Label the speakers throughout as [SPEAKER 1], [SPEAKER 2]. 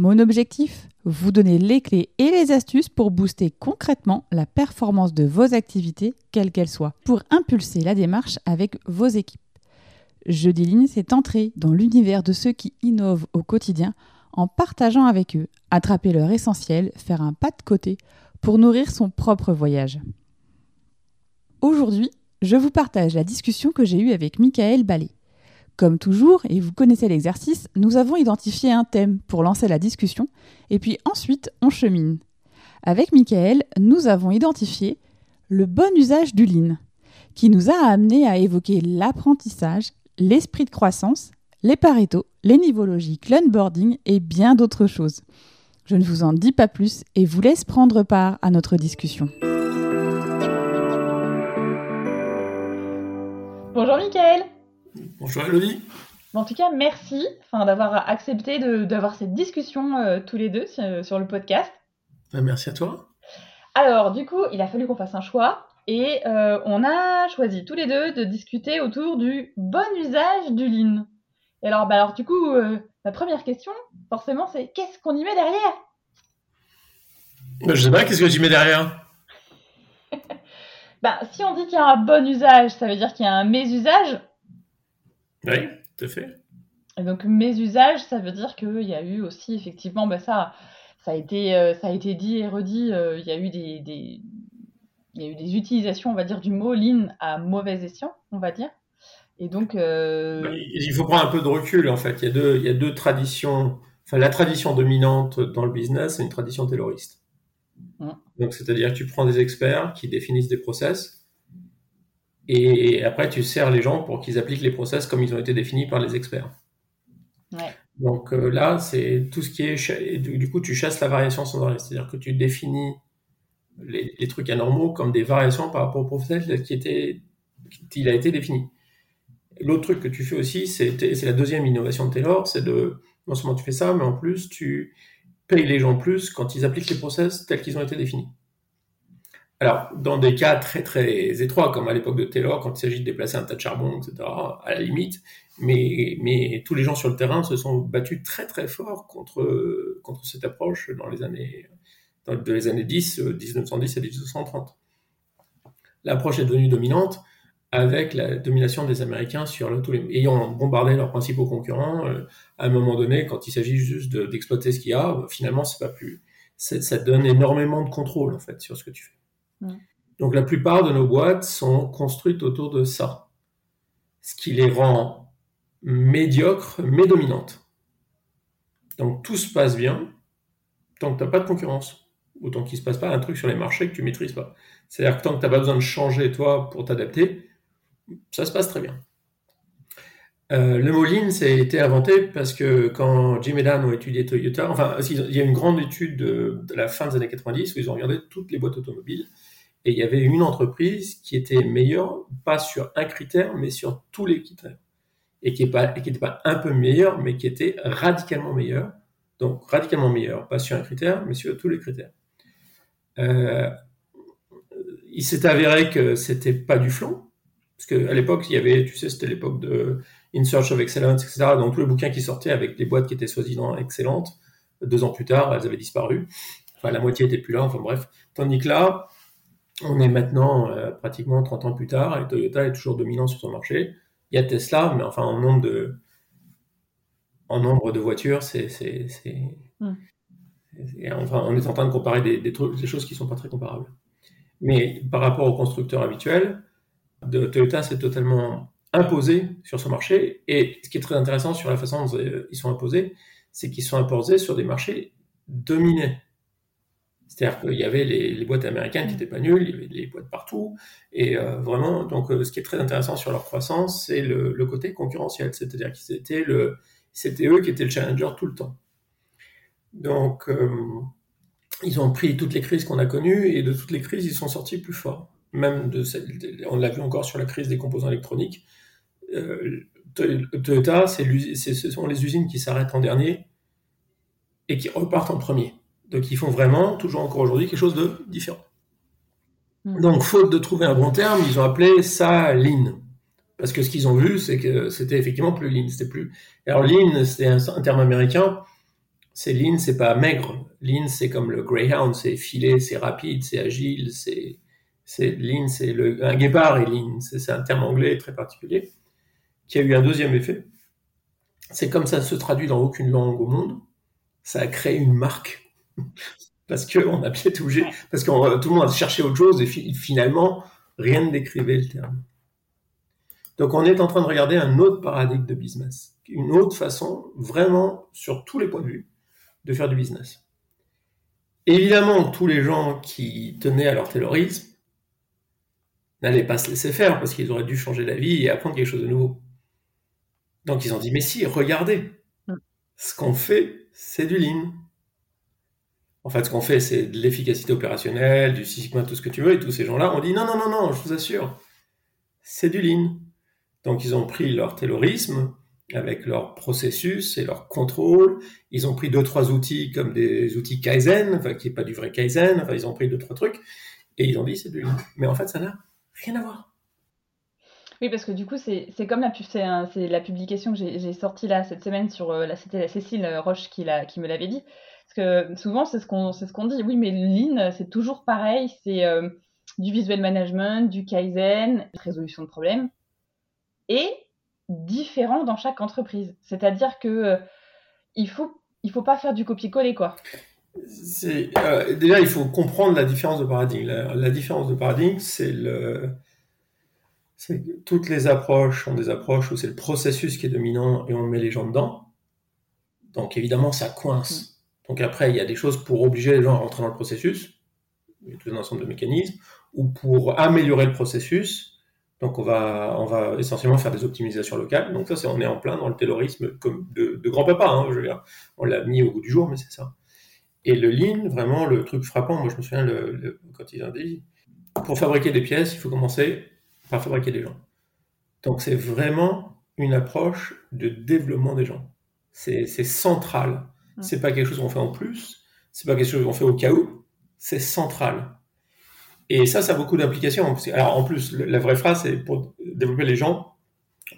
[SPEAKER 1] Mon objectif Vous donner les clés et les astuces pour booster concrètement la performance de vos activités, quelles qu'elles soient, pour impulser la démarche avec vos équipes. Jeudi Ligne, c'est entrer dans l'univers de ceux qui innovent au quotidien en partageant avec eux, attraper leur essentiel, faire un pas de côté pour nourrir son propre voyage. Aujourd'hui, je vous partage la discussion que j'ai eue avec Michael Ballet. Comme toujours, et vous connaissez l'exercice, nous avons identifié un thème pour lancer la discussion, et puis ensuite on chemine. Avec Michael, nous avons identifié le bon usage du lean, qui nous a amené à évoquer l'apprentissage, l'esprit de croissance, les pareto, les niveaux logiques, l'onboarding et bien d'autres choses. Je ne vous en dis pas plus et vous laisse prendre part à notre discussion. Bonjour Michael
[SPEAKER 2] Bonjour Elodie.
[SPEAKER 1] en tout cas, merci d'avoir accepté d'avoir cette discussion euh, tous les deux sur, le podcast.
[SPEAKER 2] Ben, merci à toi.
[SPEAKER 1] Alors, du coup, il a fallu qu'on fasse un choix et euh, on a choisi tous les deux de discuter autour du bon usage du lean. Et alors, bah alors du coup, euh, la première question, forcément, c'est qu'est-ce qu'on y met derrière?
[SPEAKER 2] Ben, Je sais pas, qu'est-ce que tu mets derrière?
[SPEAKER 1] Bah, Si on dit qu'il y a un bon usage, ça veut dire qu'il y a un mésusage
[SPEAKER 2] oui, tout à fait.
[SPEAKER 1] Et donc mes usages, ça veut dire qu'il y a eu aussi effectivement, bah, ça, ça a été, euh, ça a été dit et redit. Euh, il y a eu des, des, il y a eu des utilisations, on va dire, du mot lean à mauvais escient, on va dire. Et donc, euh,
[SPEAKER 2] bah, il faut prendre un peu de recul en fait. Il y a deux, il y a deux traditions. Enfin, la tradition dominante dans le business, c'est une tradition tayloriste. Mmh. Donc, c'est-à-dire que tu prends des experts qui définissent des process et après, tu sers les gens pour qu'ils appliquent les process comme ils ont été définis par les experts. Ouais. Donc euh, là, c'est tout ce qui est. Du coup, tu chasses la variation sans arrêt. C'est-à-dire que tu définis les, les, trucs anormaux comme des variations par rapport au process qui était, qu'il a été défini. L'autre truc que tu fais aussi, c'est la deuxième innovation de Taylor, c'est de non seulement tu fais ça, mais en plus tu payes les gens plus quand ils appliquent les process tels qu'ils ont été définis. Alors, dans des cas très très étroits, comme à l'époque de Taylor, quand il s'agit de déplacer un tas de charbon, etc., à la limite, mais, mais tous les gens sur le terrain se sont battus très très fort contre, contre cette approche dans les années, dans les années 10, 1910 et 1930. L'approche est devenue dominante avec la domination des Américains sur le, tous ayant bombardé leurs principaux concurrents. Euh, à un moment donné, quand il s'agit juste d'exploiter ce qu'il y a, finalement, c'est pas plus, ça donne énormément de contrôle en fait sur ce que tu fais. Donc la plupart de nos boîtes sont construites autour de ça, ce qui les rend médiocres mais dominantes. Donc tout se passe bien tant que tu n'as pas de concurrence, ou tant qu'il ne se passe pas un truc sur les marchés que tu maîtrises pas. C'est-à-dire que tant que tu n'as pas besoin de changer toi pour t'adapter, ça se passe très bien. Euh, le mot lean, ça a été inventé parce que quand Jim et Dan ont étudié Toyota, enfin, il y a une grande étude de, de, la fin des années 90 où ils ont regardé toutes les boîtes automobiles et il y avait une entreprise qui était meilleure, pas sur un critère, mais sur tous les critères. Et qui n'était pas, un peu meilleure, mais qui était radicalement meilleure. Donc, radicalement meilleure, pas sur un critère, mais sur tous les critères. Euh, il s'est avéré que c'était pas du flanc, parce qu'à l'époque, il y avait, tu sais, c'était l'époque de In Search of Excellence, etc. Donc, tous les bouquins qui sortaient avec des boîtes qui étaient soi-disant excellentes, deux ans plus tard, elles avaient disparu. Enfin, la moitié était plus là, enfin bref. Tandis que là, on est maintenant euh, pratiquement 30 ans plus tard et Toyota est toujours dominant sur son marché. Il y a Tesla, mais enfin en nombre de, en nombre de voitures, c'est, hmm. enfin, on est en train de comparer des, des, des choses qui ne sont pas très comparables. Mais par rapport aux constructeurs habituels, de Toyota s'est totalement imposé sur ce marché. Et ce qui est très intéressant sur la façon dont ils sont imposés, c'est qu'ils sont imposés sur des marchés dominés. C'est-à-dire qu'il y avait les, boîtes américaines qui n'étaient pas nulles, il y avait des boîtes partout. Et euh, vraiment, donc, euh, ce qui est très intéressant sur leur croissance, c'est le, côté concurrentiel. C'est-à-dire que c'était, le, c'était eux qui étaient le challenger tout le temps. Donc, euh, ils ont pris toutes les crises qu'on a connues et de toutes les crises, ils sont sortis plus forts. Même de on l'a vu encore sur la crise des composants électroniques. Toyota, ce sont les usines qui s'arrêtent en dernier et qui repartent en premier. Donc ils font vraiment, toujours encore aujourd'hui, quelque chose de différent. Hmm. Donc, faute de trouver un bon terme, ils ont appelé ça lean. Parce que ce qu'ils ont vu, c'est que c'était effectivement plus lean. C'était plus. Alors lean, c'est un, terme américain. C'est lean, c'est pas maigre. Lean, c'est comme le greyhound, c'est filé, c'est rapide, c'est agile, c'est c'est lean, c'est le un guépard et lean. C'est un terme anglais très particulier qui a eu un deuxième effet. C'est comme ça se traduit dans aucune langue au monde. Ça a créé une marque parce qu'on a bien touché, parce que tout le monde a cherché autre chose et finalement rien ne décrivait le terme. Donc on est en train de regarder un autre paradigme de business, une autre façon, vraiment sur tous les points de vue, de faire du business. Évidemment, tous les gens qui tenaient à leur terrorisme n'allaient pas se laisser faire parce qu'ils auraient dû changer la vie et apprendre quelque chose de nouveau. Donc ils ont dit, mais si, regardez, mm. ce qu'on fait, c'est du lean. En fait, ce qu'on fait, c'est de l'efficacité opérationnelle, du Sigma, tout ce que tu veux, et tous ces gens-là ont dit, non, non, non, non, je vous assure, c'est du lean. Donc ils ont pris leur terrorisme avec leur processus et leur contrôle. Ils ont pris deux, trois outils comme des outils Kaizen, enfin, qui n'est pas du vrai Kaizen, enfin, ils ont pris deux, trois trucs, et ils ont dit, c'est du lean. Mais en fait, ça n'a rien à voir.
[SPEAKER 1] Oui, parce que du coup, c'est comme la, c'est la publication que j'ai sortie là cette semaine sur euh, la Cécile Roche qui, qui me l'avait dit. Parce que souvent, c'est ce qu'on ce qu'on dit. Oui, mais Lean, c'est toujours pareil. C'est euh, du visual management, du Kaizen, résolution de problèmes, et différent dans chaque entreprise. C'est-à-dire que euh, il faut il faut pas faire du copier-coller, quoi.
[SPEAKER 2] déjà, il faut comprendre la différence de paradigme. la différence de paradigme, c'est le toutes les approches sont des approches où c'est le processus qui est dominant et on met les gens dedans. Donc évidemment, ça coince. Donc après, il y a des choses pour obliger les gens à rentrer dans le processus, il y a tout un ensemble de mécanismes, ou pour améliorer le processus. Donc on va, on va essentiellement faire des optimisations locales. Donc ça, c'est on est en plein dans le taylorisme de, grand-papa. Hein. On l'a mis au bout du jour, mais c'est ça. Et le lean, vraiment, le truc frappant, moi je me souviens le, quand ils ont dit, pour fabriquer des pièces, il faut commencer par fabriquer des gens. Donc c'est vraiment une approche de développement des gens. C'est central. C'est pas quelque chose qu'on fait en plus, c'est pas quelque chose qu'on fait au cas où, c'est central. Et ça, ça a beaucoup d'applications. Alors en plus, la vraie phrase, c'est pour développer les gens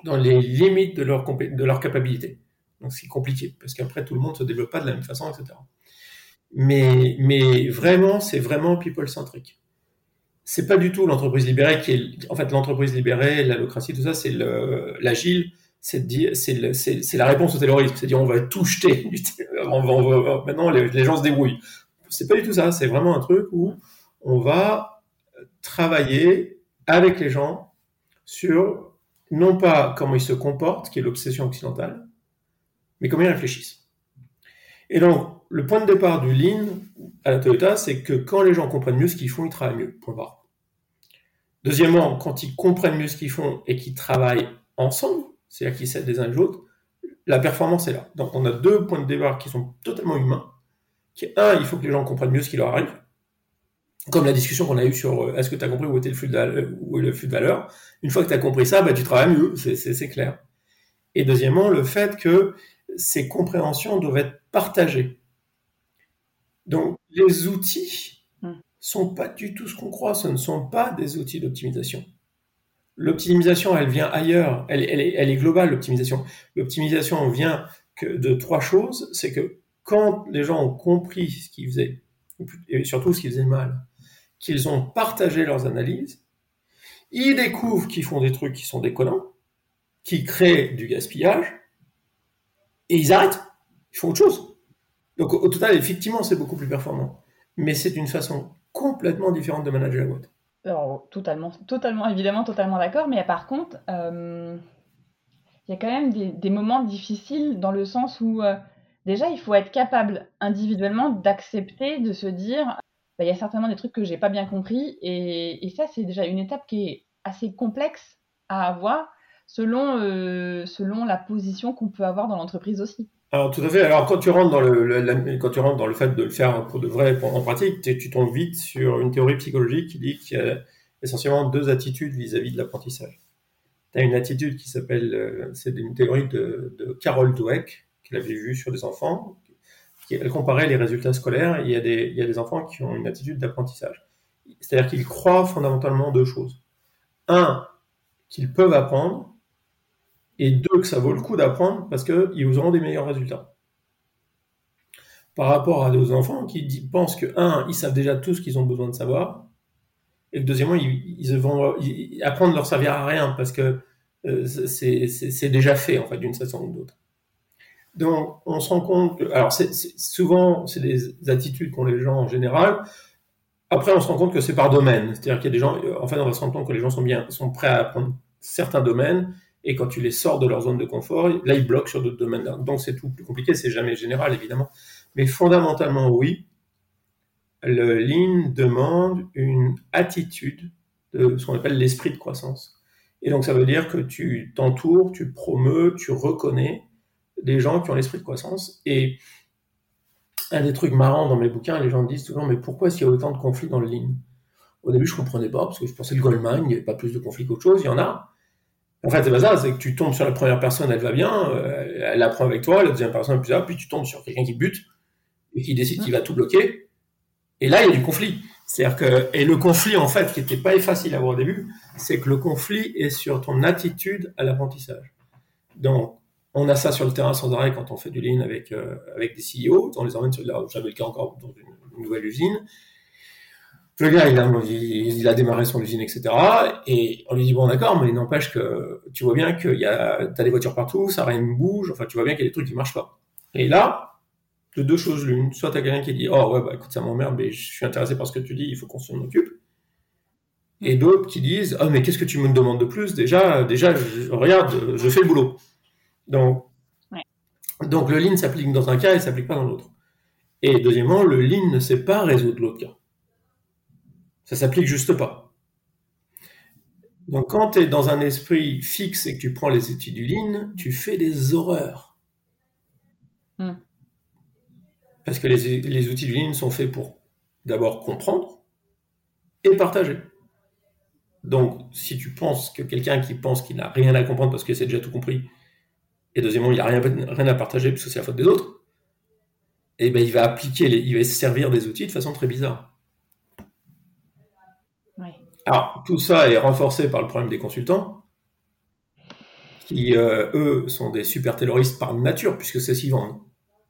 [SPEAKER 2] dans les limites de leur, de leur capacité. Donc c'est compliqué, parce qu'après, tout le monde se développe pas de la même façon, etc. Mais, mais vraiment, c'est vraiment people-centric c'est pas du tout l'entreprise libérée qui est, en fait, l'entreprise libérée, l'allocratie, tout ça, c'est l'agile, c'est la réponse au terrorisme, c'est dire on va tout jeter, maintenant les, gens se débrouillent. C'est pas du tout ça, c'est vraiment un truc où on va travailler avec les gens sur non pas comment ils se comportent, qui est l'obsession occidentale, mais comment ils réfléchissent. Et donc, le point de départ du Lean à la Toyota, c'est que quand les gens comprennent mieux ce qu'ils font, ils travaillent mieux. Point barre. Deuxièmement, quand ils comprennent mieux ce qu'ils font et qu'ils travaillent ensemble, c'est-à-dire qu'ils s'aident les uns les autres, la performance est là. Donc on a deux points de départ qui sont totalement humains. Qui un, il faut que les gens comprennent mieux ce qui leur arrive. Comme la discussion qu'on a eue sur euh, est-ce que tu as compris où était le flux de valeur, où est le flux de valeur? Une fois que tu as compris ça, bah, tu travailles mieux, c'est clair. Et deuxièmement, le fait que ces compréhensions doivent être partagées. Donc les outils sont pas du tout ce qu'on croit. Ce ne sont pas des outils d'optimisation. L'optimisation, elle vient ailleurs. Elle, est, globale, l'optimisation. L'optimisation vient de trois choses. C'est que quand les gens ont compris ce qu'ils faisaient, et surtout ce qu'ils faisaient mal, qu'ils ont partagé leurs analyses, ils découvrent qu'ils font des trucs qui sont déconnants, qui créent du gaspillage, et ils arrêtent. Ils font autre chose. Donc au total, effectivement, c'est beaucoup plus performant. Mais c'est une façon complètement différente de manager la boîte.
[SPEAKER 1] Alors, totalement, totalement, évidemment, totalement d'accord. Mais par contre, euh, il y a quand même des, moments difficiles dans le sens où, euh, déjà, il faut être capable individuellement d'accepter, de se dire, bah, il y a certainement des trucs que j'ai pas bien compris. Et, ça, c'est déjà une étape qui est assez complexe à avoir selon, euh, selon la position qu'on peut avoir dans l'entreprise aussi.
[SPEAKER 2] Alors tout à fait. Alors quand tu rentres dans le, quand tu rentres dans le fait de le faire pour de vrai en pratique, tu tombes vite sur une théorie psychologique qui dit qu'il y a essentiellement deux attitudes vis-à-vis de l'apprentissage. Tu as une attitude qui s'appelle, euh, c'est une théorie de, Carol Dweck, qu'il avait vue sur des enfants. Qui, elle comparait les résultats scolaires. il, y a des, il y a des enfants qui ont une attitude d'apprentissage. C'est-à-dire qu'ils croient fondamentalement deux choses. Un, qu'ils peuvent apprendre, et deux, que ça vaut le coup d'apprendre parce qu'ils auront des meilleurs résultats. Par rapport à des enfants qui pensent que, un, ils savent déjà tout ce qu'ils ont besoin de savoir, et deuxièmement, ils, vont apprendre leur servir à rien parce que euh, c'est déjà fait, en fait, d'une façon ou d'autre. Donc, on se rend compte que, alors, souvent, c'est des attitudes qu'ont les gens en général. Après, on se rend compte que c'est par domaine. C'est-à-dire qu'il y a des gens, en fait, on va se rendre compte que les gens sont bien, sont prêts à apprendre certains domaines et quand tu les sors de leur zone de confort, là, ils bloquent sur d'autres domaines. Donc, c'est tout plus compliqué. C'est jamais général, évidemment. Mais fondamentalement, oui. Le Lean demande une attitude de ce qu'on appelle l'esprit de croissance. Et donc, ça veut dire que tu t'entoures, tu promeus, tu reconnais des gens qui ont l'esprit de croissance. Et un des trucs marrants dans mes bouquins, les gens me disent toujours, mais pourquoi s'il y a autant de conflits dans le Lean? Au début, je comprenais pas, parce que je pensais que le Goldman, il n'y avait pas plus de conflits qu'autre chose. Il y en a. En fait, c'est pas c'est que tu tombes sur la première personne, elle va bien, euh, elle apprend avec toi, la deuxième personne, plus puis tu tombes sur quelqu'un qui bute et qui décide qu'il va tout bloquer. Et là, il y a du conflit. C'est-à-dire que, et le conflit, en fait, qui n'était pas facile à voir au début, c'est que le conflit est sur ton attitude à l'apprentissage. Donc, on a ça sur le terrain sans arrêt quand on fait du lean avec, euh, avec des CEO, on les emmène sur, j'avais le cas encore dans une nouvelle usine, le gars, il a, il a démarré son usine, etc. Et on lui dit, bon, d'accord, mais il n'empêche que tu vois bien qu'il y a, t'as des voitures partout, ça rien bouge, enfin, tu vois bien qu'il y a des trucs qui marchent pas. Et là, de deux choses l'une. Soit t'as quelqu'un qui dit, oh, ouais, bah, écoute, ça m'emmerde, mais je suis intéressé par ce que tu dis, il faut qu'on s'en occupe. Et d'autres qui disent, oh, mais qu'est-ce que tu me demandes de plus? Déjà, déjà, regarde, je fais le boulot. Donc, donc le lean s'applique dans un cas et s'applique pas dans l'autre. Et deuxièmement, le lean ne sait pas résoudre l'autre cas. Ça s'applique juste pas. Donc quand tu es dans un esprit fixe et que tu prends les outils du lean, tu fais des horreurs. Hmm. Parce que les, les, outils du lean sont faits pour d'abord comprendre et partager. Donc si tu penses que quelqu'un qui pense qu'il n'a rien à comprendre parce que c'est déjà tout compris, et deuxièmement il n'a rien, rien à partager parce que c'est la faute des autres, eh ben il va appliquer, il va se servir des outils de façon très bizarre. Alors, tout ça est renforcé par le problème des consultants, qui, euh, eux, sont des super terroristes par nature, puisque c'est s'y vendent.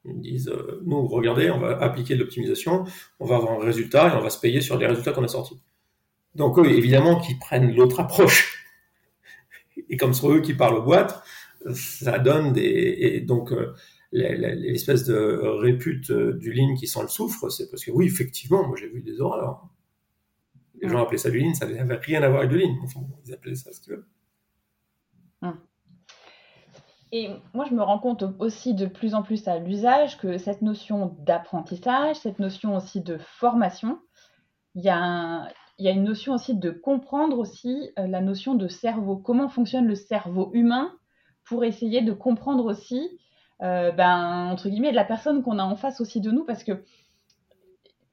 [SPEAKER 2] Ils disent, euh, nous, regardez, on va appliquer de l'optimisation, on va avoir un résultat et on va se payer sur les résultats qu'on a sortis. Donc, eux, évidemment, qui prennent l'autre approche. Et comme ce sont eux qui parlent aux boîtes, ça donne des... Et donc, euh, l'espèce de répute du ligne qui sent le soufre, c'est parce que oui, effectivement, moi j'ai vu des horreurs. Les gens appelaient ça du lean, ça n'avait rien à voir avec du lean. Enfin, ils appelaient ça ce qu'ils veulent.
[SPEAKER 3] Hum. Et moi, je me rends compte aussi de plus en plus à l'usage que cette notion d'apprentissage, cette notion aussi de formation, il y, a une notion aussi de comprendre aussi euh, la notion de cerveau. Comment fonctionne le cerveau humain pour essayer de comprendre aussi, euh, ben, entre guillemets, la personne qu'on a en face aussi de nous, parce que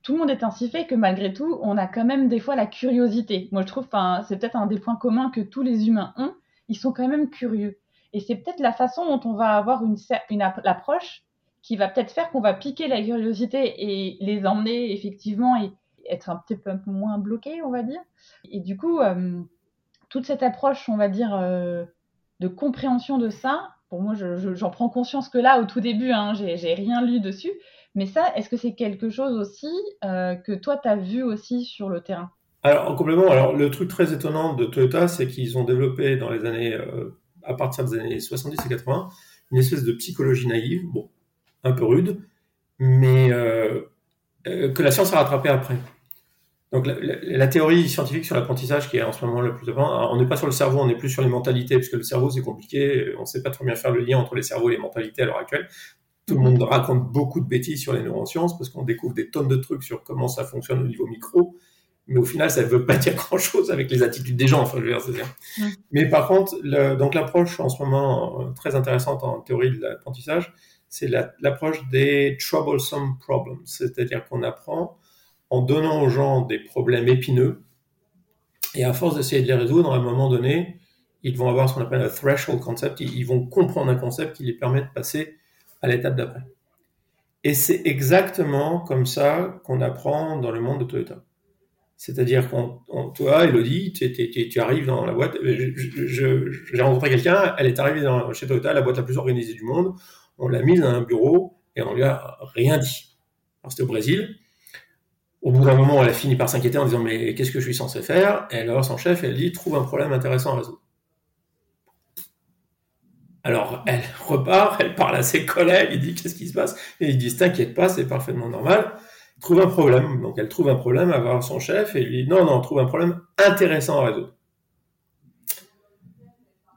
[SPEAKER 3] tout le monde est ainsi fait que malgré tout, on a quand même des fois la curiosité. Moi, je trouve, c'est peut-être un des points communs que tous les humains ont. Ils sont quand même curieux. Et c'est peut-être la façon dont on va avoir une, une approche qui va peut-être faire qu'on va piquer la curiosité et les emmener effectivement et être un petit peu moins bloqué, on va dire. Et du coup, euh, toute cette approche, on va dire, euh, de compréhension de ça, pour moi, j'en prends conscience que là, au tout début, hein, j'ai rien lu dessus, mais ça, est-ce que c'est quelque chose aussi euh, que toi, tu as vu aussi sur le terrain?
[SPEAKER 2] Alors, en complément, alors, le truc très étonnant de Toyota, c'est qu'ils ont développé dans les années, euh, à partir des années 70 et 80, une espèce de psychologie naïve, bon, un peu rude, mais euh, que la science a rattrapé après. Donc la, théorie scientifique sur l'apprentissage qui est en ce moment le plus avant, on n'est pas sur le cerveau, on est plus sur les mentalités, puisque le cerveau c'est compliqué, on ne sait pas trop bien faire le lien entre les cerveaux et les mentalités à l'heure actuelle. Tout le monde raconte beaucoup de bêtises sur les neurosciences parce qu'on découvre des tonnes de trucs sur comment ça fonctionne au niveau micro, mais au final, ça ne veut pas dire grand-chose avec les attitudes des gens. Enfin, je veux dire, Mais par contre, donc l'approche en ce moment euh, très intéressante en théorie de l'apprentissage, c'est l'approche des troublesome problems, c'est-à-dire qu'on apprend en donnant aux gens des problèmes épineux, et à force d'essayer de les résoudre, à un moment donné, ils vont avoir ce qu'on appelle un threshold concept, ils vont comprendre un concept qui les permet de passer à l'étape d'après. Et c'est exactement comme ça qu'on apprend dans le monde de Toyota. C'est-à-dire qu'on, toi, Elodie, tu, arrives dans la boîte. J'ai rencontré quelqu'un, elle est arrivée chez Toyota, la boîte la plus organisée du monde. On l'a mise dans un bureau et on lui a rien dit. Alors c'était au Brésil. Au bout d'un moment, elle a fini par s'inquiéter en disant mais qu'est-ce que je suis censé faire? Et alors son chef, elle dit trouve un problème intéressant à résoudre. Alors elle repart, elle parle à ses collègues, il dit qu'est-ce qui se passe? Et ils disent t'inquiète pas, c'est parfaitement normal trouve un problème. Donc elle trouve un problème à voir son chef et lui dit non, non, trouve un problème intéressant à résoudre.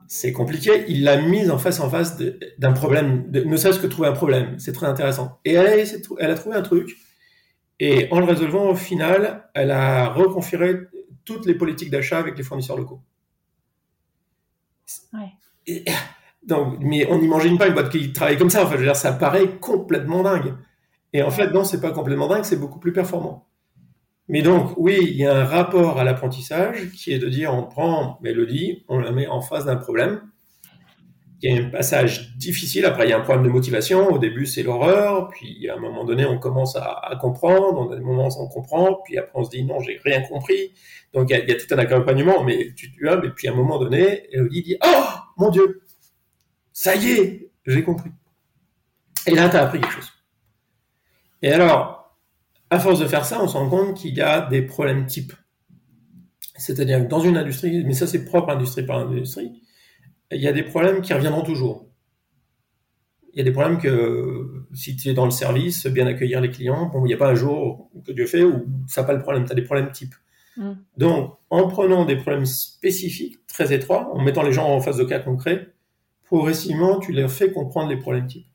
[SPEAKER 2] C'est compliqué. Il l'a mise en face en face d'un problème, ne serait-ce que trouver un problème. C'est très intéressant. Et elle a, elle a trouvé un truc. Et en le résolvant, au final, elle a reconfiguré toutes les politiques d'achat avec les fournisseurs locaux. Ouais. Mais on n'imagine pas une boîte qui travaille comme ça. Enfin, je veux dire, ça paraît complètement dingue. Et en fait, non, c'est pas complètement dingue, c'est beaucoup plus performant. Mais donc, oui, il y a un rapport à l'apprentissage qui est de dire, on prend Mélodie, on la met en face d'un problème. Il y a un passage difficile. Après, il y a un problème de motivation. Au début, c'est l'horreur. Puis, à un moment donné, on commence à, comprendre. On a des moments où on comprend. Puis après, on se dit, non, j'ai rien compris. Donc, il y, a, tout un accompagnement. Mais tu, tu et puis à un moment donné, Elodie dit, oh, mon Dieu, ça y est, j'ai compris. Et là, tu as appris quelque chose. Et alors, à force de faire ça, on se rend compte qu'il y a des problèmes types. C'est-à-dire que dans une industrie, mais ça c'est propre industrie par industrie, il y a des problèmes qui reviendront toujours. Il y a des problèmes que si tu es dans le service, bien accueillir les clients, bon, il n'y a pas un jour que Dieu fait où ça n'a pas le problème, tu as des problèmes types. Mm. Donc, en prenant des problèmes spécifiques, très étroits, en mettant les gens en face de cas concrets, progressivement, tu leur fais comprendre les problèmes types.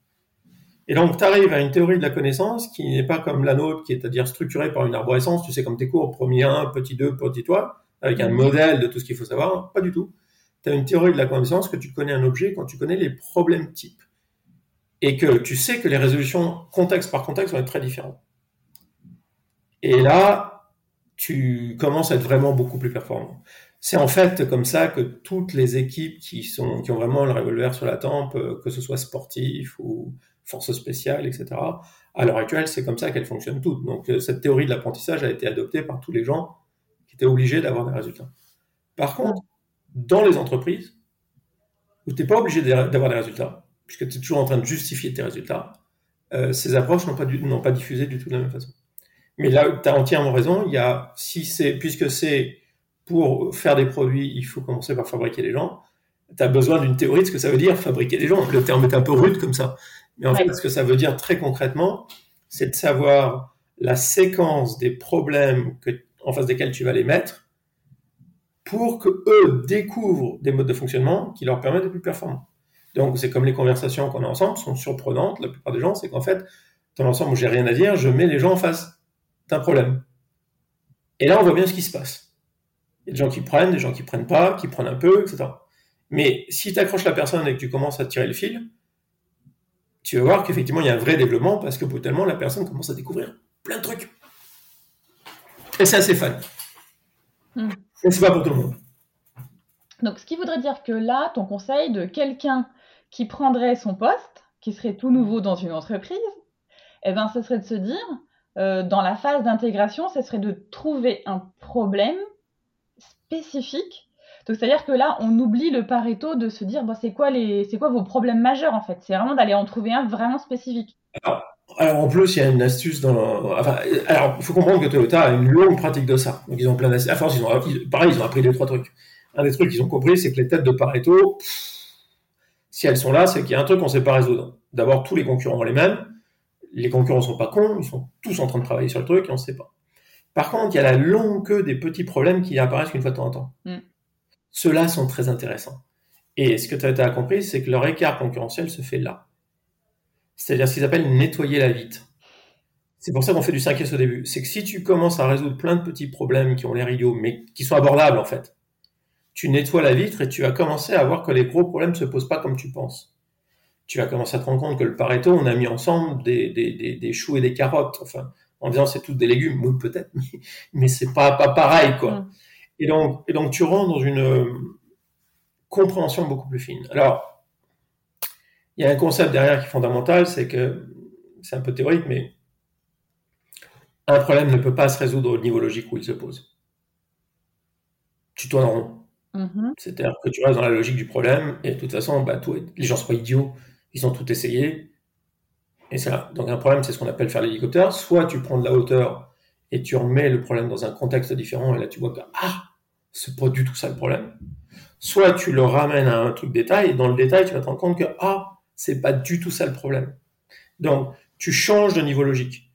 [SPEAKER 2] Et donc, tu arrives à une théorie de la connaissance qui n'est pas comme la nôtre, qui est à dire structurée par une arborescence, tu sais, comme tes cours, premier 1, petit 2, petit 3, avec un mhm. modèle de tout ce qu'il faut savoir. Pas du tout. Tu as une théorie de la connaissance que tu connais un objet quand tu connais les problèmes types. Et que tu sais que les résolutions contexte par contexte vont être très différentes. Et là, tu commences à être vraiment beaucoup plus performant. C'est en fait comme ça que toutes les équipes qui, sont, qui ont vraiment le revolver sur la tempe, euh, que ce soit sportif ou forces spéciales, etc. À l'heure actuelle, c'est comme ça qu'elles fonctionnent toutes. Donc euh, cette théorie de l'apprentissage a été adoptée par tous les gens qui étaient obligés d'avoir des résultats. Par contre, dans les entreprises, où tu n'es pas obligé d'avoir des résultats, puisque tu es toujours en train de justifier tes résultats, euh, ces approches n'ont pas, pas diffusé du tout de la même façon. Mais là, tu as entièrement raison. Il y a, si puisque c'est pour faire des produits, il faut commencer par fabriquer les gens. Tu as besoin d'une théorie de ce que ça veut dire fabriquer des gens. Le terme est un peu rude comme ça. Mais en fait, ce que ça veut dire très concrètement, c'est de savoir la séquence des problèmes que, en face desquels tu vas les mettre pour que eux découvrent des modes de fonctionnement qui leur permettent d'être plus performants. Donc, c'est comme les conversations qu'on a ensemble sont surprenantes. La plupart des gens, c'est qu'en fait, dans l'ensemble où j'ai rien à dire, je mets les gens en face d'un problème. Et là, on voit bien ce qui se passe. Il y a des gens qui prennent, des gens qui prennent pas, qui prennent un peu, etc. Mais si tu accroches la personne et que tu commences à tirer le fil, tu vas voir qu'effectivement, il y a un vrai développement parce que brutalement, la personne commence à découvrir plein de trucs. Et c'est assez fun. Hmm. Mais c'est pas pour tout le monde.
[SPEAKER 3] Donc, ce qui voudrait dire que là, ton conseil de quelqu'un qui prendrait son poste, qui serait tout nouveau dans une entreprise, eh ben, ce serait de se dire, euh, dans la phase d'intégration, ce serait de trouver un problème spécifique donc c'est-à-dire que là, on oublie le Pareto de se dire, bon, c'est quoi les, c'est quoi vos problèmes majeurs en fait? C'est vraiment d'aller en trouver un vraiment spécifique.
[SPEAKER 2] Alors, en plus, il y a une astuce dans. Enfin, alors, faut comprendre que Toyota a une longue pratique de ça. Donc ils ont plein d'astuces. À force, ils ont, pareil, ils ont appris deux trois trucs. Un des trucs qu'ils ont compris, c'est que les têtes de Pareto, si elles sont là, c'est qu'il y a un truc qu'on ne sait pas résoudre. D'abord, tous les concurrents ont les mêmes. Les concurrents sont pas cons, ils sont tous en train de travailler sur le truc et on ne sait pas. Par contre, il y a la longue queue des petits problèmes qui apparaissent une fois de temps en temps. Mm ceux-là sont très intéressants. Et ce que tu as compris, c'est que leur écart concurrentiel se fait là. C'est-à-dire ce qu'ils appellent nettoyer la vitre. C'est pour ça qu'on fait du 5S au début. C'est que si tu commences à résoudre plein de petits problèmes qui ont l'air idiots, mais qui sont abordables en fait, tu nettoies la vitre et tu vas commencer à voir que les gros problèmes ne se posent pas comme tu penses. tu vas commencer à te rendre compte que le Pareto, on a mis ensemble des, des, des, choux et des carottes, enfin, en disant c'est tous des légumes, oui peut-être, mais, mais c'est pas, pas pareil, quoi. Mm. Et, donc, et donc tu rentres dans une euh, compréhension beaucoup plus fine. Alors, il y a un concept derrière qui est fondamental, c'est que, c'est un peu théorique, mais un problème ne peut pas se résoudre au niveau logique où il se pose. Tu tournes en rond. Mm-hmm. C'est-à-dire que tu restes dans la logique du problème, et de toute façon, bah, tout les gens sont pas idiots, ils ont tout essayé, et c'est. Donc un problème, c'est ce qu'on appelle faire l'hélicoptère. Soit tu prends de la hauteur et tu remets le problème dans un contexte différent, et là tu vois que, ah, c'est pas du tout ça le problème. Soit tu le ramènes à un truc détail, et dans le détail, tu vas te rendre compte que, ah, c'est pas du tout ça le problème. Donc, tu changes de niveau logique.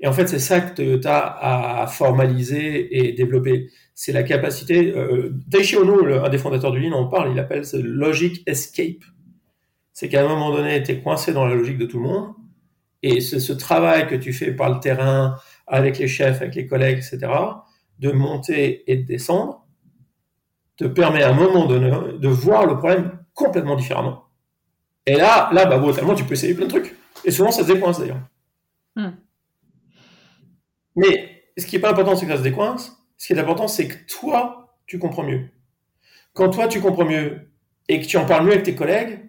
[SPEAKER 2] Et en fait, c'est ça que tu as à formaliser et développer. C'est la capacité. Euh, Taishi Ono, un des fondateurs du Lean, en parle, il appelle ça logic escape. C'est qu'à un moment donné, tu es coincé dans la logique de tout le monde. Et c'est ce travail que tu fais par le terrain, avec les chefs, avec les collègues, etc., de monter et de descendre, te permet à un moment donné de voir le problème complètement différemment. Et là, là, bah, brutalement, tu peux essayer plein de trucs. Et souvent, ça se décoince d'ailleurs. Hmm. Mais ce qui est pas important, c'est que ça se décoince. Ce qui est important, c'est que toi, tu comprends mieux. Quand toi, tu comprends mieux et que tu en parles mieux avec tes collègues,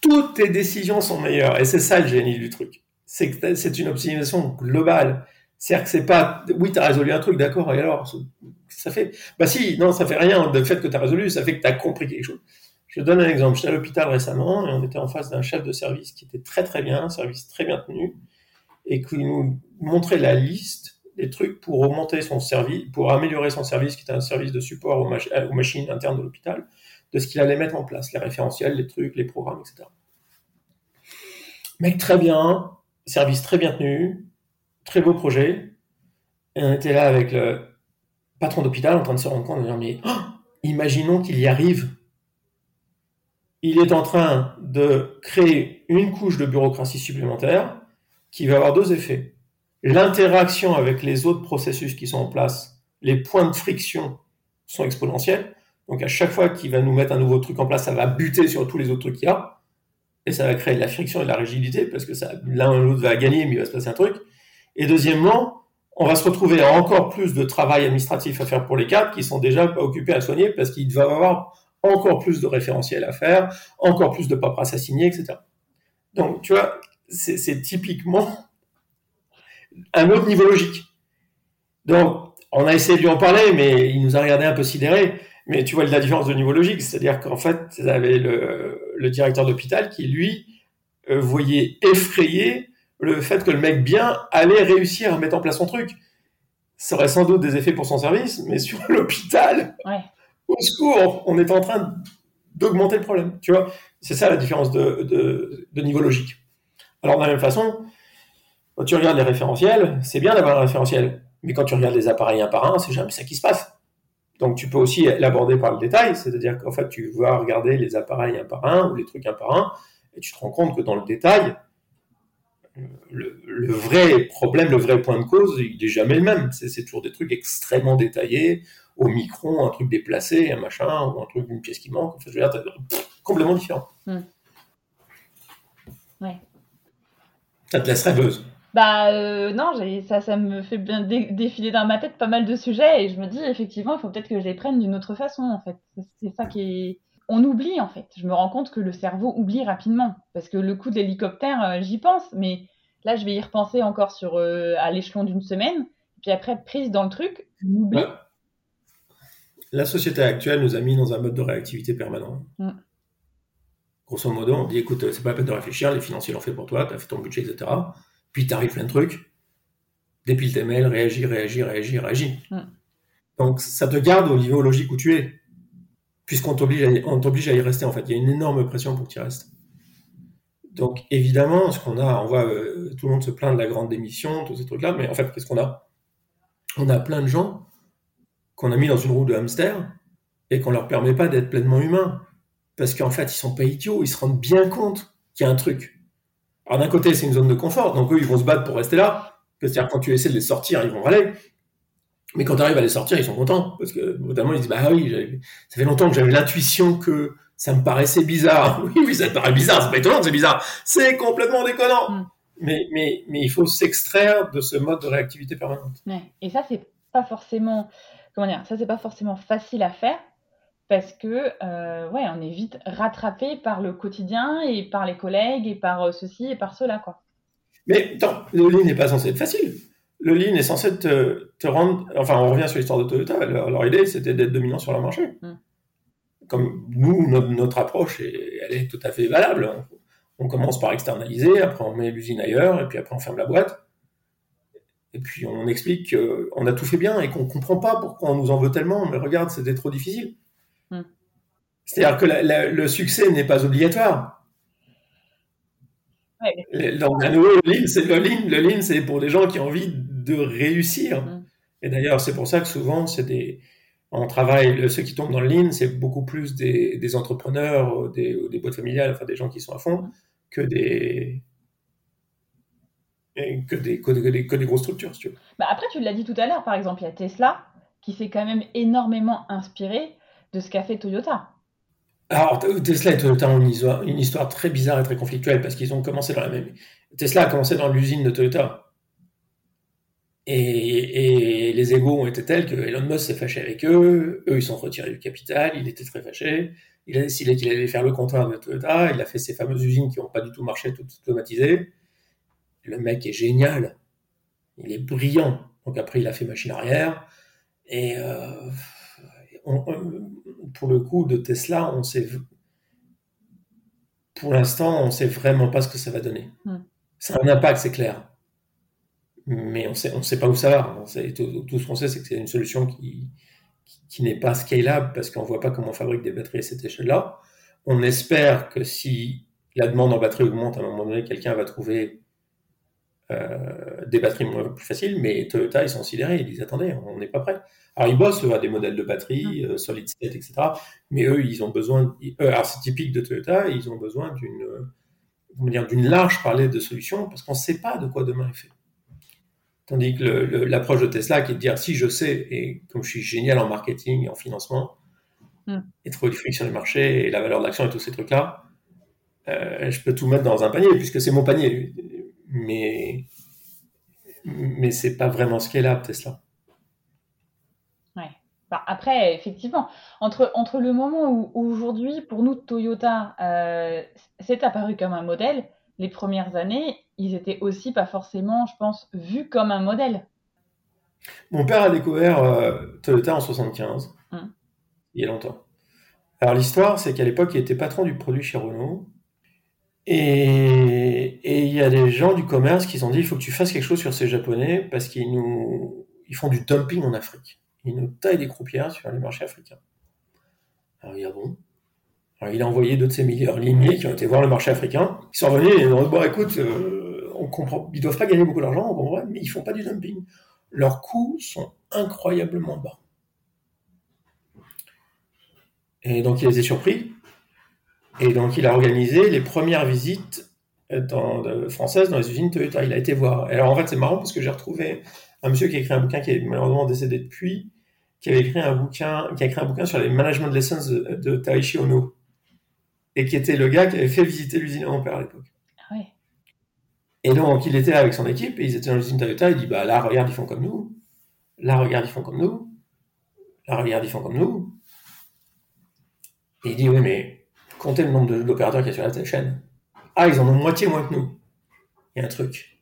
[SPEAKER 2] toutes tes décisions sont meilleures. Et c'est ça le génie du truc. C'est une optimisation globale. C'est-à-dire que c'est pas, oui, tu as résolu un truc, d'accord, et alors, ça fait, bah si, non, ça fait rien, le fait que tu as résolu, ça fait que tu as compris quelque chose. Je donne un exemple. J'étais à l'hôpital récemment et on était en face d'un chef de service qui était très très bien, un service très bien tenu, et qui nous montrait la liste des trucs pour augmenter son service, pour améliorer son service, qui était un service de support aux, aux machines internes de l'hôpital, de ce qu'il allait mettre en place, les référentiels, les trucs, les programmes, etc. Mec très bien, service très bien tenu, très beau projet. Et on était là avec le patron d'hôpital en train de se rendre compte de dire mais oh, imaginons qu'il y arrive. Il est en train de créer une couche de bureaucratie supplémentaire qui va avoir deux effets l'interaction avec les autres processus qui sont en place, les points de friction sont exponentiels. Donc à chaque fois qu'il va nous mettre un nouveau truc en place, ça va buter sur tous les autres trucs qu'il y a. Et ça va créer de la friction et de la rigidité parce que l'un ou l'autre va gagner, mais il va se passer un truc. Et deuxièmement, on va se retrouver à encore plus de travail administratif à faire pour les cadres qui sont déjà pas occupés à soigner parce qu'il va y avoir encore plus de référentiels à faire, encore plus de paperasse à signer, etc. Donc, tu vois, c'est typiquement un autre niveau logique. Donc, on a essayé de lui en parler, mais il nous a regardé un peu sidéré. Mais tu vois la différence de niveau logique, c'est-à-dire qu'en fait, vous avez le, directeur d'hôpital qui, lui, euh, voyait effrayé le fait que le mec bien allait réussir à mettre en place son truc. Ça aurait sans doute des effets pour son service, mais sur l'hôpital, au secours, on est en train d'augmenter le problème. Tu vois, c'est ça la différence de, de niveau logique. Alors, de la même façon, quand tu regardes les référentiels, c'est bien d'avoir un référentiel, mais quand tu regardes les appareils un par un, c'est jamais ça qui se passe. Donc tu peux aussi l'aborder par le détail, c'est-à-dire qu'en fait tu vas regarder les appareils un par un ou les trucs un par un, et tu te rends compte que dans le détail, le, vrai problème, le vrai point de cause, il n'est jamais le même. C'est toujours des trucs extrêmement détaillés, au micron, un truc déplacé, un machin, ou un truc, une pièce qui manque. En fait, je veux dire, complètement différent. Hmm.
[SPEAKER 3] Ouais.
[SPEAKER 2] Ça te laisse rêveuse.
[SPEAKER 3] Bah euh, non, ça, ça me fait bien défiler dans ma tête pas mal de sujets et je me dis effectivement, il faut peut-être que je les prenne d'une autre façon en fait. C'est ça qui est. On oublie en fait. Je me rends compte que le cerveau oublie rapidement parce que le coup de l'hélicoptère, euh, j'y pense, mais là je vais y repenser encore sur euh, à l'échelon d'une semaine. Puis après prise dans le truc, j'oublie.
[SPEAKER 2] La société actuelle nous a mis dans un mode de réactivité permanent. Mm. Grosso modo, on dit écoute, c'est pas la peine de réfléchir, les financiers l'ont fait pour toi, tu as fait ton budget, etc. Puis t'arrives plein de trucs, dépile tes mails, réagis, réagis, réagis, réagis. Donc ça te garde au niveau logique où tu es, puisqu'on t'oblige à, on t'oblige à y rester en fait. Il y a une énorme pression pour que tu y restes. Donc évidemment, ce qu'on a, on voit euh, tout le monde se plaint de la grande démission, tous ces trucs-là, mais en fait, qu'est-ce qu'on a? On a plein de gens qu'on a mis dans une roue de hamster et qu'on leur permet pas d'être pleinement humains. Parce qu'en fait, ils sont pas idiots, ils se rendent bien compte qu'il y a un truc. Alors d'un côté, c'est une zone de confort, donc eux, ils vont se battre pour rester là. C'est-à-dire quand tu essaies de les sortir, ils vont râler. Mais quand tu arrives à les sortir, ils sont contents. Parce que notamment, ils disent, bah oui, ça fait longtemps que j'avais l'intuition que Ça me paraissait bizarre. Oui, oui, ça te paraît bizarre. C'est pas étonnant, c'est bizarre. C'est complètement déconnant. Mm. Mais, mais, mais il faut s'extraire de ce mode de réactivité permanente.
[SPEAKER 3] Et ça, c'est pas forcément, comment dire, ça c'est pas forcément facile à faire parce que euh, ouais, on est vite rattrapé par le quotidien et par les collègues et par euh, ceci et par cela quoi.
[SPEAKER 2] Mais attends, le lean n'est pas censé être facile. Le lean est censé te, te rendre, enfin on revient sur l'histoire de Toyota. Leur, idée c'était d'être dominant sur le marché. Mm. Comme nous, notre, approche, elle est tout à fait valable. On, on commence par externaliser, après on met l'usine ailleurs et puis après on ferme la boîte. Et puis on explique qu'on a tout fait bien et qu'on comprend pas pourquoi on nous en veut tellement, mais regarde, c'était trop difficile. Hmm. C'est-à-dire que le succès n'est pas obligatoire. Le, lean, c'est le lean. Le lean, c'est pour des gens qui ont envie de réussir. Hmm. Et d'ailleurs, c'est pour ça que souvent, c'est des, on travaille, ceux qui tombent dans le lean, c'est beaucoup plus des, entrepreneurs, des, des boîtes familiales, enfin des gens qui sont à fond, hmm. que des, que des, que des, grosses structures, tu
[SPEAKER 3] Bah après, tu l'as dit tout à l'heure, par exemple, il y a Tesla qui s'est quand même énormément inspiré de ce qu'a fait Toyota.
[SPEAKER 2] Alors, Tesla et Toyota ont une histoire, très bizarre et très conflictuelle parce qu'ils ont commencé dans la même. Tesla a commencé dans l'usine de Toyota. Et, les égaux ont été tels que Elon Musk s'est fâché avec eux, eux ils sont retirés du capital, il était très fâché, il a décidé qu'il allait faire le contraire de Toyota, il a fait ces fameuses usines qui n'ont pas du tout marché, toutes automatisées, le mec est génial, il est brillant. Donc après, il a fait machine arrière. Et euh, pour le coup de Tesla, on sait, pour l'instant, on sait vraiment pas ce que ça va donner. Hmm. Ça a un impact, c'est clair. Mais on sait, on sait pas où ça va. tout, tout, ce qu'on sait, c'est que c'est une solution qui, qui, n'est pas scalable parce qu'on voit pas comment on fabrique des batteries à cette échelle-là. On espère que si la demande en batterie augmente, à un moment donné, quelqu'un va trouver euh, des batteries plus faciles, mais Toyota, ils sont sidérés, ils disent attendez, on n'est pas prêt. Alors ils bossent à des modèles de batterie, mm. euh, solid state, etc. Mais eux, ils ont besoin, alors c'est typique de Toyota, ils ont besoin d'une, dire, d'une large palette de solutions parce qu'on ne sait pas de quoi demain est fait. Tandis que l'approche de Tesla qui est de dire si je sais, et comme je suis génial en marketing et en financement, mm. et trouver du fric sur les marchés et la valeur d'action et tous ces trucs-là, euh, je peux tout mettre dans un panier puisque c'est mon panier mais, mais c'est pas vraiment scalable, Tesla.
[SPEAKER 3] Ouais. Bah, après, effectivement, entre, entre le moment où, aujourd'hui, pour nous, Toyota, euh, c'est apparu comme un modèle, les premières années, ils étaient aussi pas forcément, je pense, vus comme un modèle.
[SPEAKER 2] Mon père a découvert euh, Toyota en 75, hum. il y a longtemps. Alors l'histoire, c'est qu'à l'époque, il était patron du produit chez Renault. Et il y a des gens du commerce qui ont dit il faut que tu fasses quelque chose sur ces Japonais parce qu'ils nous font du dumping en Afrique. Ils nous taillent des croupières sur les marchés africains. Alors il a bon. Il a envoyé deux de ses meilleurs limiers qui ont été voir le marché africain. Ils sont revenus et ils ont dit bon écoute, euh, on comprend, ils doivent pas gagner beaucoup d'argent, mais ils font pas du dumping. Leurs coûts sont incroyablement bas. Et donc il les a surpris. Et donc, il a organisé les premières visites dans, françaises dans les usines Toyota. Il a été voir. alors, en fait, c'est marrant parce que j'ai retrouvé un monsieur qui a écrit un bouquin qui est malheureusement décédé depuis, qui avait écrit un bouquin, qui a écrit un bouquin sur les management lessons de, de Taishi Ono. Et qui était le gars qui avait fait visiter l'usine à mon père à l'époque. Ah et donc, il était là avec son équipe et ils étaient dans l'usine Toyota. Il dit, bah là, regarde, ils font comme nous. Là, regarde, ils font comme nous. Là, regarde, ils font comme nous. Et il dit, oui, mais comptez le nombre d'opérateurs qu'il y a sur la chaîne. Ah, ils en ont moitié moins que nous. Il y a un truc.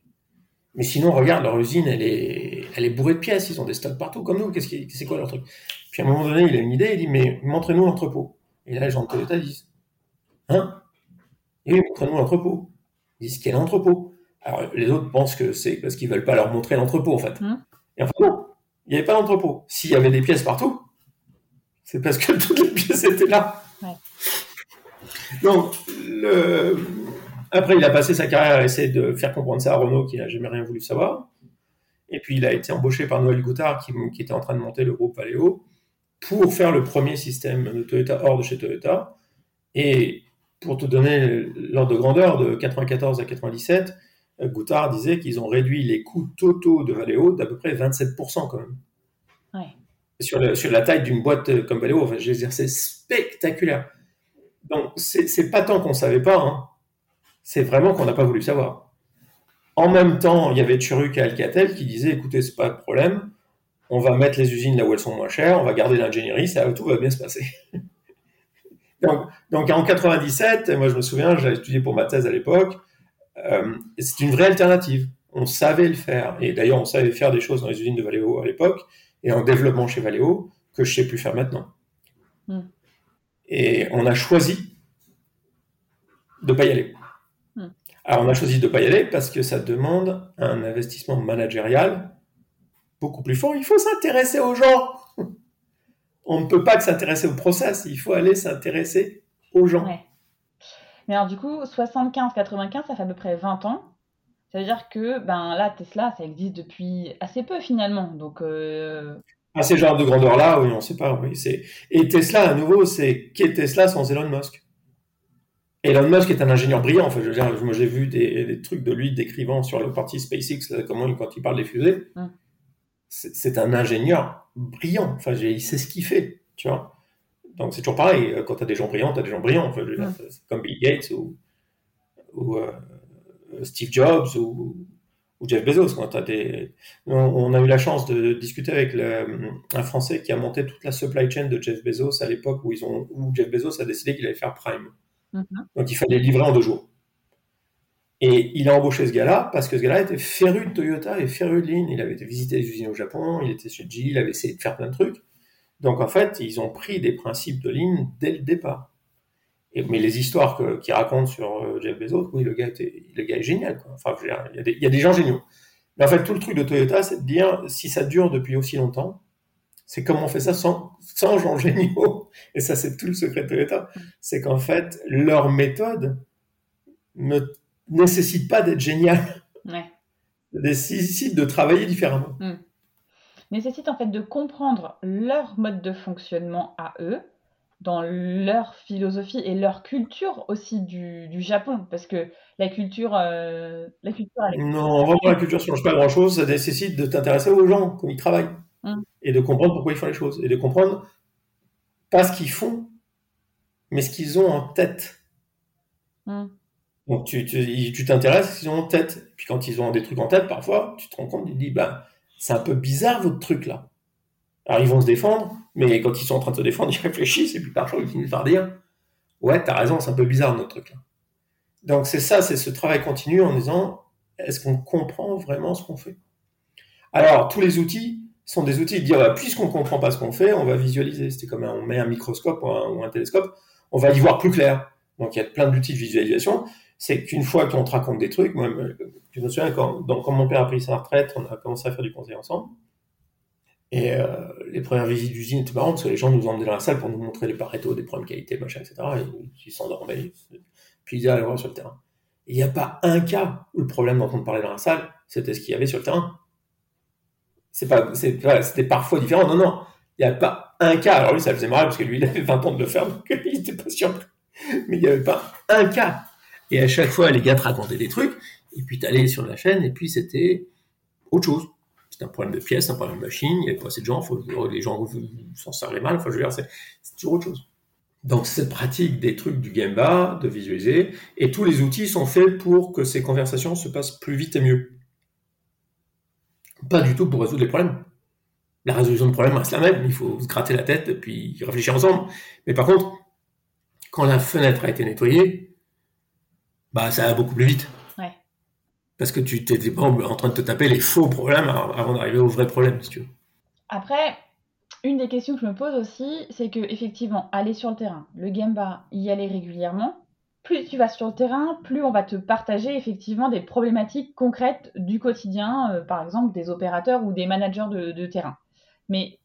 [SPEAKER 2] Mais sinon, regarde, leur usine, elle est, elle est bourrée de pièces. Ils ont des stocks partout, comme nous. Qu'est-ce qui, c'est quoi leur truc? Puis à un moment donné, il a une idée. Il dit, mais montrez-nous l'entrepôt. Et là, les gens de Toyota disent, hein? Et oui, montrez-nous l'entrepôt. Ils disent, quel entrepôt? Alors, les autres pensent que c'est parce qu'ils veulent pas leur montrer l'entrepôt, en fait. Hein? Et en fait, non. Il n'y avait pas d'entrepôt. S'il y avait des pièces partout, c'est parce que toutes les pièces étaient là. Donc, après, il a passé sa carrière à essayer de faire comprendre ça à Renault, qui n'a jamais rien voulu savoir. Et puis, il a été embauché par Noël Goutard, qui, était en train de monter le groupe Valeo, pour faire le premier système de Toyota hors de chez Toyota. Et pour te donner l'ordre de grandeur, de 94 à 97, Goutard disait qu'ils ont réduit les coûts totaux de Valeo d'à peu près 27% quand même. Sur, sur, la taille d'une boîte comme Valeo, enfin, je veux dire, c'est spectaculaire. Donc, c'est pas tant qu'on savait pas, hein. c'est vraiment qu'on n'a pas voulu savoir. En même temps, il y avait Turuk et Alcatel qui disaient, écoutez, c'est pas de problème, on va mettre les usines là où elles sont moins chères, on va garder l'ingénierie, ça, tout va bien se passer. donc, donc, en 97, moi je me souviens, j'avais étudié pour ma thèse à l'époque, euh, c'est une vraie alternative. On savait le faire. Et d'ailleurs, on savait faire des choses dans les usines de Valeo à l'époque et en développement chez Valeo que je sais plus faire maintenant. Hmm. Et on a choisi de ne pas y aller. Hmm. Alors, on a choisi de ne pas y aller parce que ça demande un investissement managérial beaucoup plus fort. Il faut s'intéresser aux gens. On ne peut pas que s'intéresser au process, il faut aller s'intéresser aux gens.
[SPEAKER 3] Mais alors, du coup, 75-95, ça fait à peu près 20 ans. Ça veut dire que ben, là, Tesla, ça existe depuis assez peu finalement. Donc, euh...
[SPEAKER 2] À ces genres de grandeur-là, oui, on ne sait pas. Oui, Et Tesla, à nouveau, c'est qu'est Tesla sans Elon Musk? Elon Musk est un ingénieur brillant. Enfin, je veux dire, moi, j'ai vu des, trucs de lui décrivant sur le parti SpaceX, comment, quand il parle des fusées. Hum. C'est un ingénieur brillant. Enfin, il sait ce qu'il fait, tu vois. Donc, c'est toujours pareil. Quand tu as des gens brillants, tu as des gens brillants. Enfin, hum. comme Bill Gates ou, ou euh, Steve Jobs ou, ou Jeff Bezos. Quand as des... on, a eu la chance de discuter avec un Français qui a monté toute la supply chain de Jeff Bezos à l'époque où, ils ont, où Jeff Bezos a décidé qu'il allait faire Prime. Mhm. Donc il fallait livrer en deux jours. Et il a embauché ce gars-là parce que ce gars-là était féru de Toyota et féru de Lean. Il avait été visiter les usines au Japon, il était chez G, il avait essayé de faire plein de trucs. Donc en fait, ils ont pris des principes de Lean dès le départ mais les histoires qu'il raconte sur euh, Jeff Bezos, oui, le gars, était, le gars est génial. Quoi. Enfin, il y, y, a des gens géniaux. Mais en fait, tout le truc de Toyota, c'est de dire, si ça dure depuis aussi longtemps, c'est comment on fait ça sans, sans gens géniaux. Et ça, c'est tout le secret de Toyota. C'est qu'en fait, leur méthode ne nécessite pas d'être géniale. Ouais. Nécessite de travailler différemment.
[SPEAKER 3] Hmm. Nécessite en fait de comprendre leur mode de fonctionnement à eux dans leur philosophie et leur culture aussi du, du Japon parce que la culture euh, la culture
[SPEAKER 2] non vraiment la culture ne change pas grand chose ça nécessite de t'intéresser aux gens comme ils travaillent hum. et de comprendre pourquoi ils font les choses et de comprendre pas ce qu'ils font mais ce qu'ils ont en tête hum. donc tu tu t'intéresses à ce qu'ils ont en tête puis quand ils ont des trucs en tête parfois tu te rends compte tu te dis bah c'est un peu bizarre votre truc là alors ils vont se défendre mais quand ils sont en train de se défendre, ils réfléchissent et puis parfois ils finissent par dire Ouais, t'as raison, c'est un peu bizarre notre truc là. Donc c'est ça, c'est ce travail continu en disant Est-ce qu'on comprend vraiment ce qu'on fait? Alors, tous les outils sont des outils de dire bah, Puisqu'on ne comprend pas ce qu'on fait, on va visualiser. C'était comme on met un microscope ou un, télescope, on va y voir plus clair. Donc il y a plein d'outils de visualisation. C'est qu'une fois qu'on te raconte des trucs, moi, je me souviens quand, quand mon père a pris sa retraite, on a commencé à faire du conseil ensemble. Et euh, les premières visites d'usine étaient marrantes parce que les gens nous emmenaient dans la salle pour nous montrer les paretos, des problèmes qualité, machin, etc. Et ils s'endormaient. Puis ils aller voir sur le terrain. Il n'y a pas un cas où le problème dont on parlait dans la salle, c'était ce qu'il y avait sur le terrain. C'est pas, c'était parfois différent. Non, non. Il n'y a pas un cas. Alors lui, ça faisait marrer parce que lui, il avait 20 ans de le faire, donc il n'était pas sûr. Mais il n'y avait pas un cas. Et à chaque fois, les gars te racontaient des trucs. Et puis, tu allais sur la chaîne, et puis c'était autre chose c'est un problème de pièces, un problème de machine, il n'y avait pas assez de gens, faut, les gens s'en servaient mal, enfin, je veux dire, c'est toujours autre chose. Donc cette pratique des trucs du Gemba, de visualiser, et tous les outils sont faits pour que ces conversations se passent plus vite et mieux. Pas du tout pour résoudre les problèmes. La résolution de problème reste la même, il faut se gratter la tête et puis réfléchir ensemble. Mais par contre, quand la fenêtre a été nettoyée, bah ça va beaucoup plus vite parce que tu n'étais pas en train de te taper les faux problèmes avant d'arriver au vrai problème, si tu veux.
[SPEAKER 3] Après, une des questions que je me pose aussi, c'est que effectivement, aller sur le terrain, le Gemba, y aller régulièrement, plus tu vas sur le terrain, plus on va te partager effectivement des problématiques concrètes du quotidien, euh, par exemple des opérateurs ou des managers de, terrain. Mais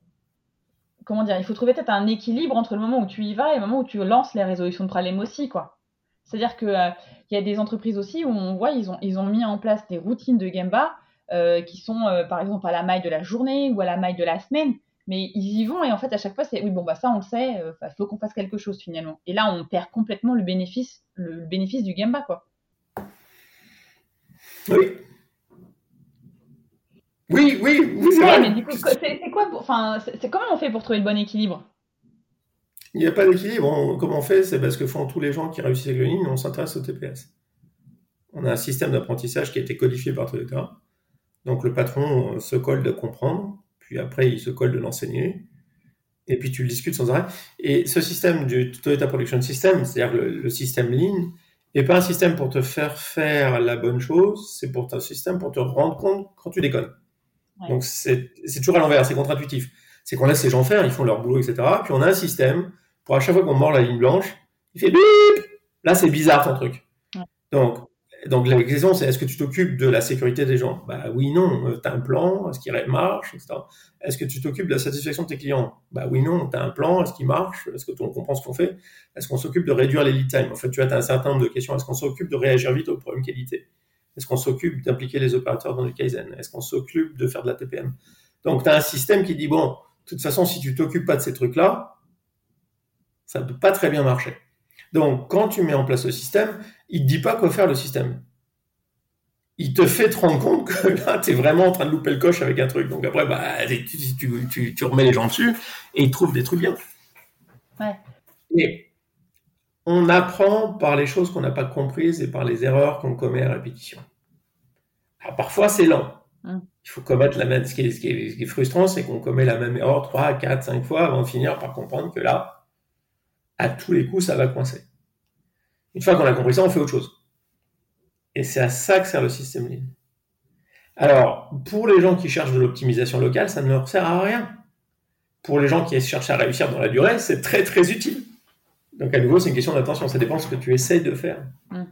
[SPEAKER 3] comment dire, il faut trouver peut-être un équilibre entre le moment où tu y vas et le moment où tu lances les résolutions de problèmes aussi, quoi. C'est-à-dire qu'il euh, y a des entreprises aussi où on voit, ils ont, ils ont mis en place des routines de Gemba euh, qui sont, euh, par exemple, à la maille de la journée ou à la maille de la semaine. Mais ils y vont et en fait, à chaque fois, c'est oui, bon, bah ça, on le sait, il faut qu'on fasse quelque chose finalement. Et là, on perd complètement le bénéfice, le, bénéfice du Gemba, quoi.
[SPEAKER 2] Oui. Oui, oui, oui, c'est
[SPEAKER 3] mais du coup, c'est quoi, enfin, c'est comment on fait pour trouver le bon équilibre?
[SPEAKER 2] Il n'y a pas d'équilibre. Comment on fait? C'est parce que font tous les gens qui réussissent avec le Lean, on s'intéresse au TPS. On a un système d'apprentissage qui a été codifié par Toyota. Donc le patron se colle de comprendre, puis après il se colle de l'enseigner, et puis tu le discutes sans arrêt. Et ce système du Toyota Production System, c'est-à-dire le, système Lean, n'est pas un système pour te faire faire la bonne chose, c'est pour un système pour te rendre compte quand tu déconnes. Donc c'est toujours à l'envers, c'est contre-intuitif. C'est qu'on laisse les gens faire, ils font leur boulot, etc. Puis on a un système pour à chaque fois qu'on mord la ligne blanche, il fait bip Là, c'est bizarre ton truc. Donc, donc la question, c'est est-ce que tu t'occupes de la sécurité des gens? Bah oui, non. Euh, tu as un plan, est-ce qu'il marche, etc. Est-ce que tu t'occupes de la satisfaction de tes clients? Bah oui, non. Tu as un plan, est-ce qu'il marche? Est-ce que on comprend ce qu'on fait? Est-ce qu'on s'occupe de réduire les lead time En fait, tu as un certain nombre de questions. Est-ce qu'on s'occupe de réagir vite aux problèmes qualité? Est-ce qu'on s'occupe d'impliquer les opérateurs dans le Kaizen? Est-ce qu'on s'occupe de faire de la TPM Donc, tu as un système qui dit, bon, de toute façon, si tu t'occupes pas de ces trucs-là, ça ne peut pas très bien marcher. Donc, quand tu mets en place le système, il ne te dit pas quoi faire le système. Il te fait te rendre compte que là, tu es vraiment en train de louper le coche avec un truc. Donc après, bah, tu, remets les gens dessus et ils trouvent des trucs bien.
[SPEAKER 3] Ouais.
[SPEAKER 2] Et on apprend par les choses qu'on n'a pas comprises et par les erreurs qu'on commet à répétition. parfois, c'est lent. Hum. Il faut commettre la même. Ce qui est, ce qui est frustrant, c'est qu'on commet la même erreur 3, 4, 5 fois avant de finir par comprendre que là, à tous les coups, ça va coincer. Une fois qu'on a compris ça, on fait autre chose. Et c'est à ça que sert le système Lean. Alors, pour les gens qui cherchent de l'optimisation locale, ça ne leur sert à rien. Pour les gens qui cherchent à réussir dans la durée, c'est très très utile. Donc à nouveau, c'est une question d'attention, ça dépend de ce que tu essayes de faire. Mmh.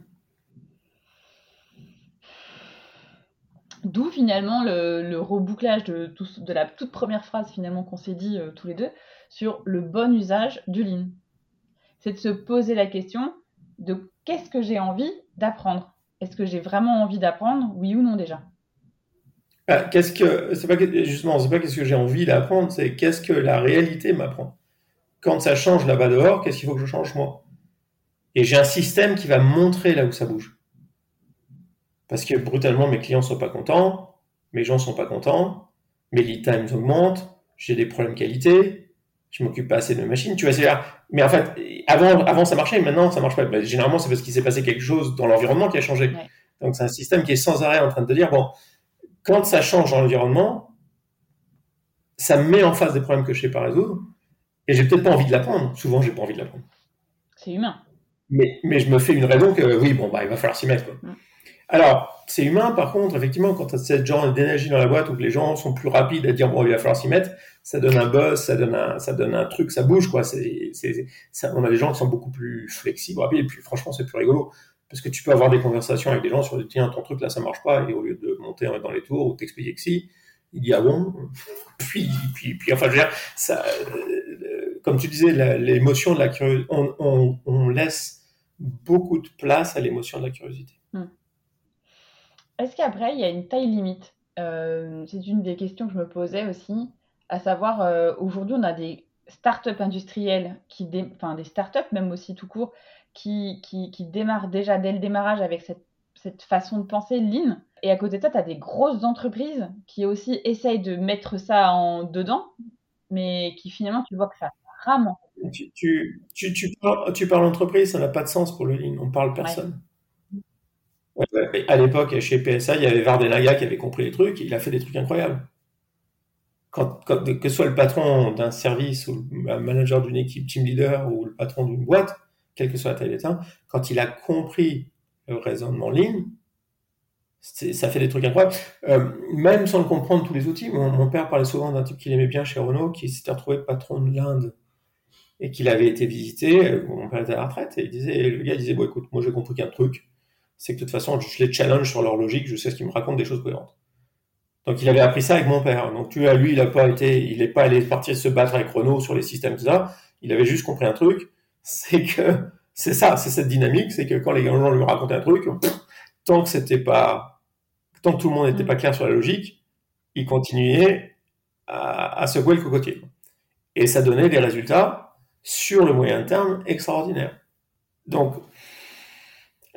[SPEAKER 3] D'où finalement le, rebouclage de, de, la toute première phrase finalement qu'on s'est dit euh, tous les deux sur le bon usage du Lean c'est de se poser la question de qu'est-ce que j'ai envie d'apprendre? Est-ce que j'ai vraiment envie d'apprendre, oui ou non déjà?
[SPEAKER 2] Ah, Qu'est-ce que c'est pas justement c'est pas qu'est-ce que j'ai envie d'apprendre, c'est qu'est-ce que la réalité m'apprend. Quand ça change là-bas dehors, qu'est-ce qu'il faut que je change moi? Et j'ai un système qui va montrer là où ça bouge. Parce que brutalement mes clients sont pas contents, mes gens sont pas contents, mes lead times augmentent, j'ai des problèmes qualité, je m'occupe pas assez de machines. Tu vois, mais en fait, avant, avant ça marchait, maintenant ça marche pas. Bah, généralement, c'est parce qu'il s'est passé quelque chose dans l'environnement qui a changé. Donc c'est un système qui est sans arrêt en train de te dire bon, quand ça change dans l'environnement, ça me met en face des problèmes que je sais pas résoudre, et j'ai peut-être pas envie de l'apprendre. Souvent, j'ai pas envie de l'apprendre.
[SPEAKER 3] C'est humain.
[SPEAKER 2] Mais, mais je me fais une raison que oui, bon bah il va falloir s'y mettre. Alors, c'est humain, par contre, effectivement, quand tu as cette genre d'énergie dans la boîte où les gens sont plus rapides à dire bon, il va falloir s'y mettre, ça donne un buzz, ça donne un, ça donne un truc, ça bouge, quoi. C'est, c'est, on a des gens qui sont beaucoup plus flexibles, rapides, et puis franchement, c'est plus rigolo. Parce que tu peux avoir des conversations avec des gens sur tiens, ton truc là, ça marche pas, et au lieu de monter dans les tours ou t'expliquer que si, il dit ah bon, puis, puis, puis enfin, je veux dire, ça, euh, comme tu disais, l'émotion de la curiosité, on, on, on, laisse beaucoup de place à l'émotion de la curiosité. Hmm.
[SPEAKER 3] Est-ce qu'après, il y a une taille limite? Euh, C'est une des questions que je me posais aussi, à savoir, euh, aujourd'hui, on a des startups industrielles, qui enfin des startups même aussi tout court, qui, qui, qui, démarrent déjà dès le démarrage avec cette, cette façon de penser lean. Et à côté de ça, tu as des grosses entreprises qui aussi essayent de mettre ça en dedans, mais qui finalement, tu vois que ça rame.
[SPEAKER 2] Tu, tu, tu, tu parles, tu parles entreprise, ça n'a pas de sens pour le lean, on parle personne à l'époque, chez PSA, il y avait Vardenaga qui avait compris les trucs, il a fait des trucs incroyables. Que ce soit le patron d'un service ou le manager d'une équipe, team leader ou le patron d'une boîte, quelle que soit la taille d'état, quand il a compris le raisonnement ligne, ça fait des trucs incroyables. Euh, même sans le comprendre tous les outils, mon, père parlait souvent d'un type qu'il aimait bien chez Renault, qui s'était retrouvé patron de l'Inde et qu'il avait été visité. Euh, mon père était à la retraite et il disait, le gars disait, bon écoute, moi j'ai compris qu'un truc, c'est que de toute façon, je les challenge sur leur logique, je sais ce qu'ils me racontent des choses cohérentes. Donc il avait appris ça avec mon père. Donc tu vois, lui, il a pas été, il n'est pas allé partir se battre avec Renault sur les systèmes, tout ça. Il avait juste compris un truc, c'est que c'est ça, c'est cette dynamique, c'est que quand les gens lui racontaient un truc, tant que c'était pas, tant que tout le monde n'était pas clair sur la logique, il continuait à, à secouer le cocotier. Et ça donnait des résultats sur le moyen terme extraordinaires. Donc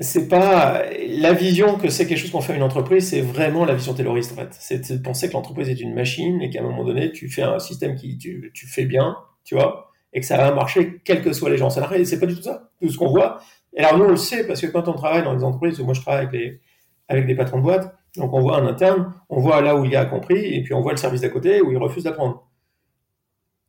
[SPEAKER 2] c'est pas la vision que c'est quelque chose qu'on fait à une entreprise, c'est vraiment la vision tayloriste en fait. C'est de penser que l'entreprise est une machine et qu'à un moment donné, tu fais un système qui tu, tu fais bien, tu vois, et que ça va marcher quels que soient les gens. Ça c'est pas du tout ça. Tout ce qu'on voit. Et alors nous on le sait parce que quand on travaille dans les entreprises, moi je travaille avec les avec des patrons de boîte, donc on voit un interne, on voit là où il a compris, et puis on voit le service d'à côté où il refuse d'apprendre.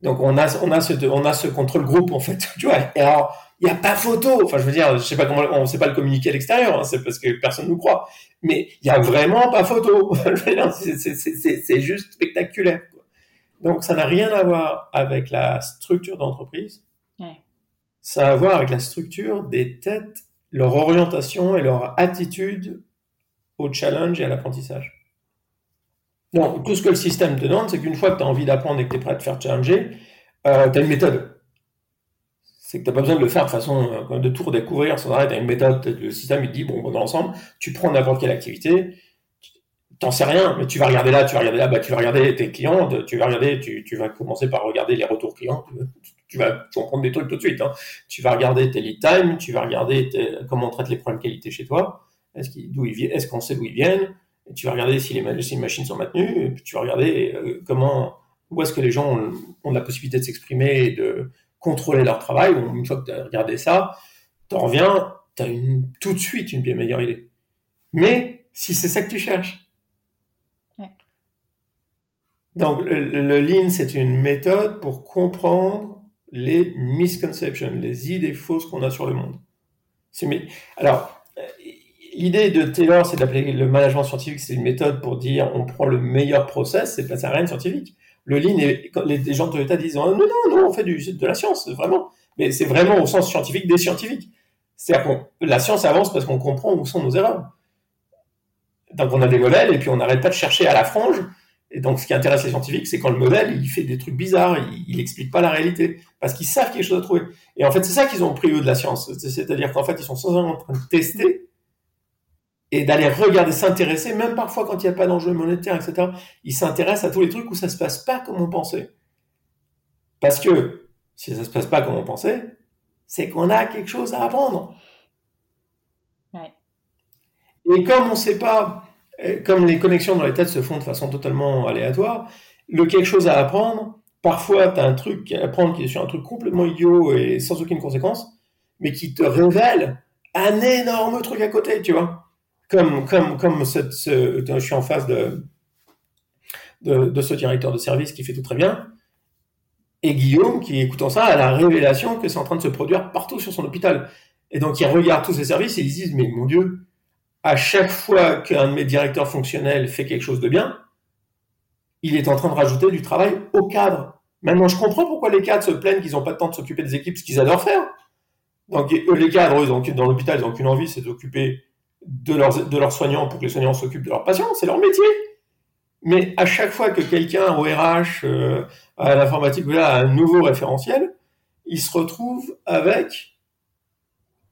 [SPEAKER 2] Donc on a on a ce on a ce contrôle groupe en fait. Tu vois. Et alors il n'y a pas photo. Enfin je veux dire, je sais pas comment on sait pas le communiquer à l'extérieur, hein, c'est parce que personne nous croit. Mais il y a vraiment pas photo. c'est juste spectaculaire. Donc ça n'a rien à voir avec la structure d'entreprise. Ça a à voir avec la structure des têtes, leur orientation et leur attitude au challenge et à l'apprentissage. Donc, tout ce que le système te demande, c'est qu'une fois que tu as envie d'apprendre et que tu es prêt à faire challenger, euh, tu as une méthode. C'est que tu n'as pas besoin de le faire de façon euh, de tout redécouvrir sans arrêt. Tu as une méthode. Le système, il te dit, bon, dans l'ensemble, tu prends n'importe quelle activité, t'en sais rien, mais tu vas regarder là, tu vas regarder là, bah, tu vas regarder tes clients, tu vas regarder, tu, vas commencer par regarder les retours clients, tu, vas comprendre des trucs tout de suite. Hein. Tu vas regarder tes lead time, tu vas regarder comment on traite les problèmes qualité chez toi, est-ce qu'on sait d'où ils viennent, tu vas regarder si les, si les, machines sont maintenues, et puis tu vas regarder euh, comment, où est-ce que les gens ont, la possibilité de s'exprimer et de contrôler leur travail. une fois que tu as regardé ça, tu reviens, tu as une, tout de suite une bien meilleure idée. Mais si c'est ça que tu cherches, donc, le, Lean, c'est une méthode pour comprendre les misconceptions, les idées fausses qu'on a sur le monde. Alors, l'idée de Taylor, c'est d'appeler le management scientifique, c'est une méthode pour dire on prend le meilleur process, c'est pas rien de scientifique. Le Lean, quand les gens de Toyota disent oh, non, non, non, on fait de la science, vraiment. Mais c'est vraiment au sens scientifique des scientifiques. C'est-à-dire que la science avance parce qu'on comprend où sont nos erreurs. Donc on a des modèles et puis on n'arrête pas de chercher à la frange et donc, ce qui intéresse les scientifiques, c'est quand le modèle, il fait des trucs bizarres, il n'explique pas la réalité, parce qu'ils savent quelque chose à trouver. Et en fait, c'est ça qu'ils ont pris, eux, de la science. C'est-à-dire qu'en fait, ils sont sans en train de tester et d'aller regarder, s'intéresser, même parfois quand il n'y a pas d'enjeu monétaire, etc. Ils s'intéressent à tous les trucs où ça se passe pas comme on pensait. Parce que, si ça se passe pas comme on pensait, c'est qu'on a quelque chose à apprendre. Et comme on ne sait pas comme les connexions dans les têtes se font de façon totalement aléatoire, le quelque chose à apprendre, parfois tu as un truc à apprendre qui est sur un truc complètement idiot et sans aucune conséquence, mais qui te révèle un énorme truc à côté, tu vois. Comme, je suis en face de, de, ce directeur de service qui fait tout très bien, et Guillaume, qui écoutant ça, a la révélation que c'est en train de se produire partout sur son hôpital. Et donc il regarde tous ces services et ils disent, mais mon Dieu, à chaque fois qu'un de mes directeurs fonctionnels fait quelque chose de bien, il est en train de rajouter du travail au cadre. Maintenant, je comprends pourquoi les cadres se plaignent qu'ils n'ont pas le temps de s'occuper des équipes, ce qu'ils adorent faire. Donc, les cadres, eux, dans l'hôpital, ils n'ont qu'une envie, c'est d'occuper de leurs, de leurs soignants pour que les soignants s'occupent de leurs patients. C'est leur métier. Mais à chaque fois que quelqu'un au RH, euh, à l'informatique, a un nouveau référentiel, il se retrouve avec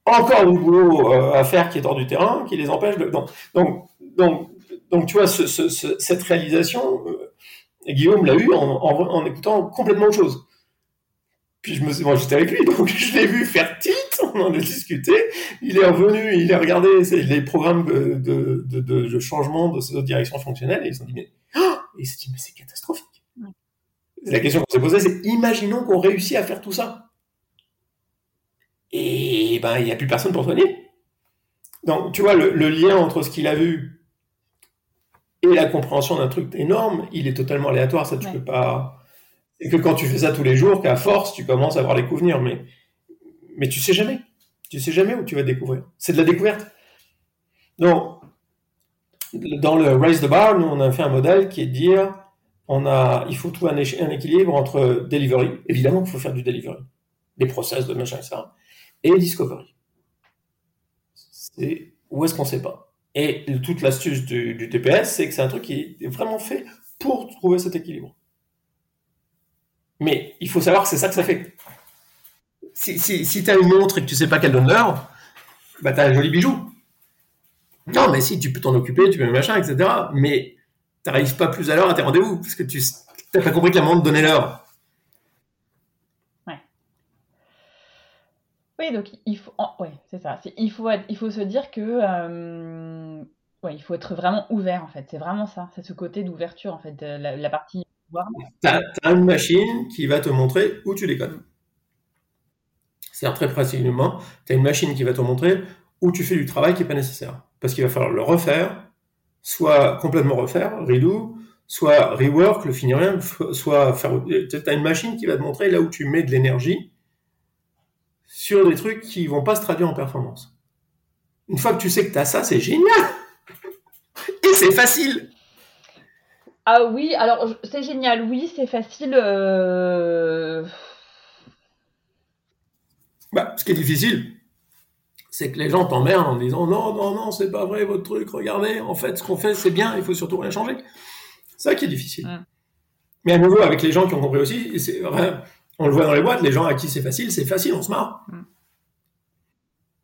[SPEAKER 2] encore du boulot à faire qui est hors du terrain, qui les empêche de. Donc, donc, donc, tu vois, cette réalisation, euh, Guillaume l'a eu en, écoutant complètement autre chose. Puis je me suis, moi j'étais avec lui, donc je l'ai vu faire tilt, on en a discuté. Il est revenu, il a regardé les programmes de, de, changement de ces autres directions fonctionnelles et il s'est dit mais, oh et il s'est dit mais c'est catastrophique. La question qu'on s'est posée, c'est imaginons qu'on réussit à faire tout ça et ben il n'y a plus personne pour soigner. Donc tu vois, le, lien entre ce qu'il a vu et la compréhension d'un truc énorme, il est totalement aléatoire, ça tu peux pas... Et que quand tu fais ça tous les jours, qu'à force, tu commences à voir les coups venir, mais, mais tu sais jamais. Tu sais jamais où tu vas découvrir. C'est de la découverte. Donc, dans le Raise the Bar, nous, on a fait un modèle qui est de dire, on a, il faut trouver un, équilibre entre delivery, évidemment qu'il faut faire du delivery, des process, de machin, etc et Discovery. C'est où est-ce qu'on ne sait pas? Et toute l'astuce du, TPS, c'est que c'est un truc qui est vraiment fait pour trouver cet équilibre. Mais il faut savoir que c'est ça que ça fait. Si, tu as une montre et que tu sais pas quelle donne l'heure, bah tu as un joli bijou. Non, mais si, tu peux t'en occuper, tu peux machin, etc. Mais tu n'arrives pas plus à l'heure à tes rendez-vous, parce que tu n'as pas compris que la montre donnait l'heure.
[SPEAKER 3] Oui, donc il faut, ouais, c'est ça. Il faut, il faut se dire que, euh, ouais, il faut être vraiment ouvert en fait. C'est vraiment ça. C'est ce côté d'ouverture en fait, la, partie.
[SPEAKER 2] Tu as, une machine qui va te montrer où tu déconnes. C'est-à-dire très précisément, tu as une machine qui va te montrer où tu fais du travail qui n'est pas nécessaire. Parce qu'il va falloir le refaire, soit complètement refaire, redo, soit rework, le finir rien, soit faire. Tu as une machine qui va te montrer là où tu mets de l'énergie sur des trucs qui vont pas se traduire en performance. Une fois que tu sais que tu as ça, c'est génial Et c'est facile
[SPEAKER 3] Ah oui, alors c'est génial, oui, c'est facile. Euh,
[SPEAKER 2] bah, ce qui est difficile, c'est que les gens t'emmerdent en disant non, non, non, c'est pas vrai votre truc, regardez, en fait, ce qu'on fait, c'est bien, il faut surtout rien changer. C'est ça qui est difficile. Mais à nouveau, avec les gens qui ont compris aussi, c'est on le voit dans les boîtes, les gens à qui c'est facile, c'est facile, on se marre.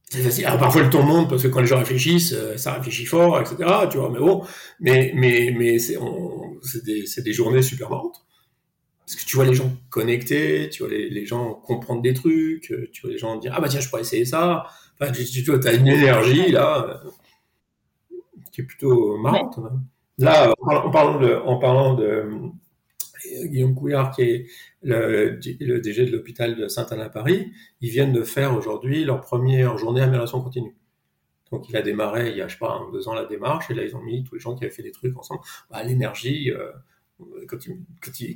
[SPEAKER 2] C'est facile. Alors parfois le ton monte parce que quand les gens réfléchissent, euh, ça réfléchit fort, etc. Tu vois, mais bon, mais mais mais c'est des, des journées super marrantes. Parce que tu vois les gens connectés, tu vois les, gens comprendre des trucs, euh, tu vois les gens dire ah bah tiens je pourrais essayer ça. Enfin, tu, tu vois, as une énergie là euh, qui est plutôt marrante. Hein. Là, en parlant de, en parlant de euh, Guillaume Couillard, qui est le, le DG de l'hôpital de Saint-Anne-à-Paris, ils viennent de faire aujourd'hui leur première journée d'amélioration continue. Donc il a démarré il y a, je sais pas, deux ans la démarche, et là ils ont mis tous les gens qui avaient fait des trucs ensemble. Bah, l'énergie, quand,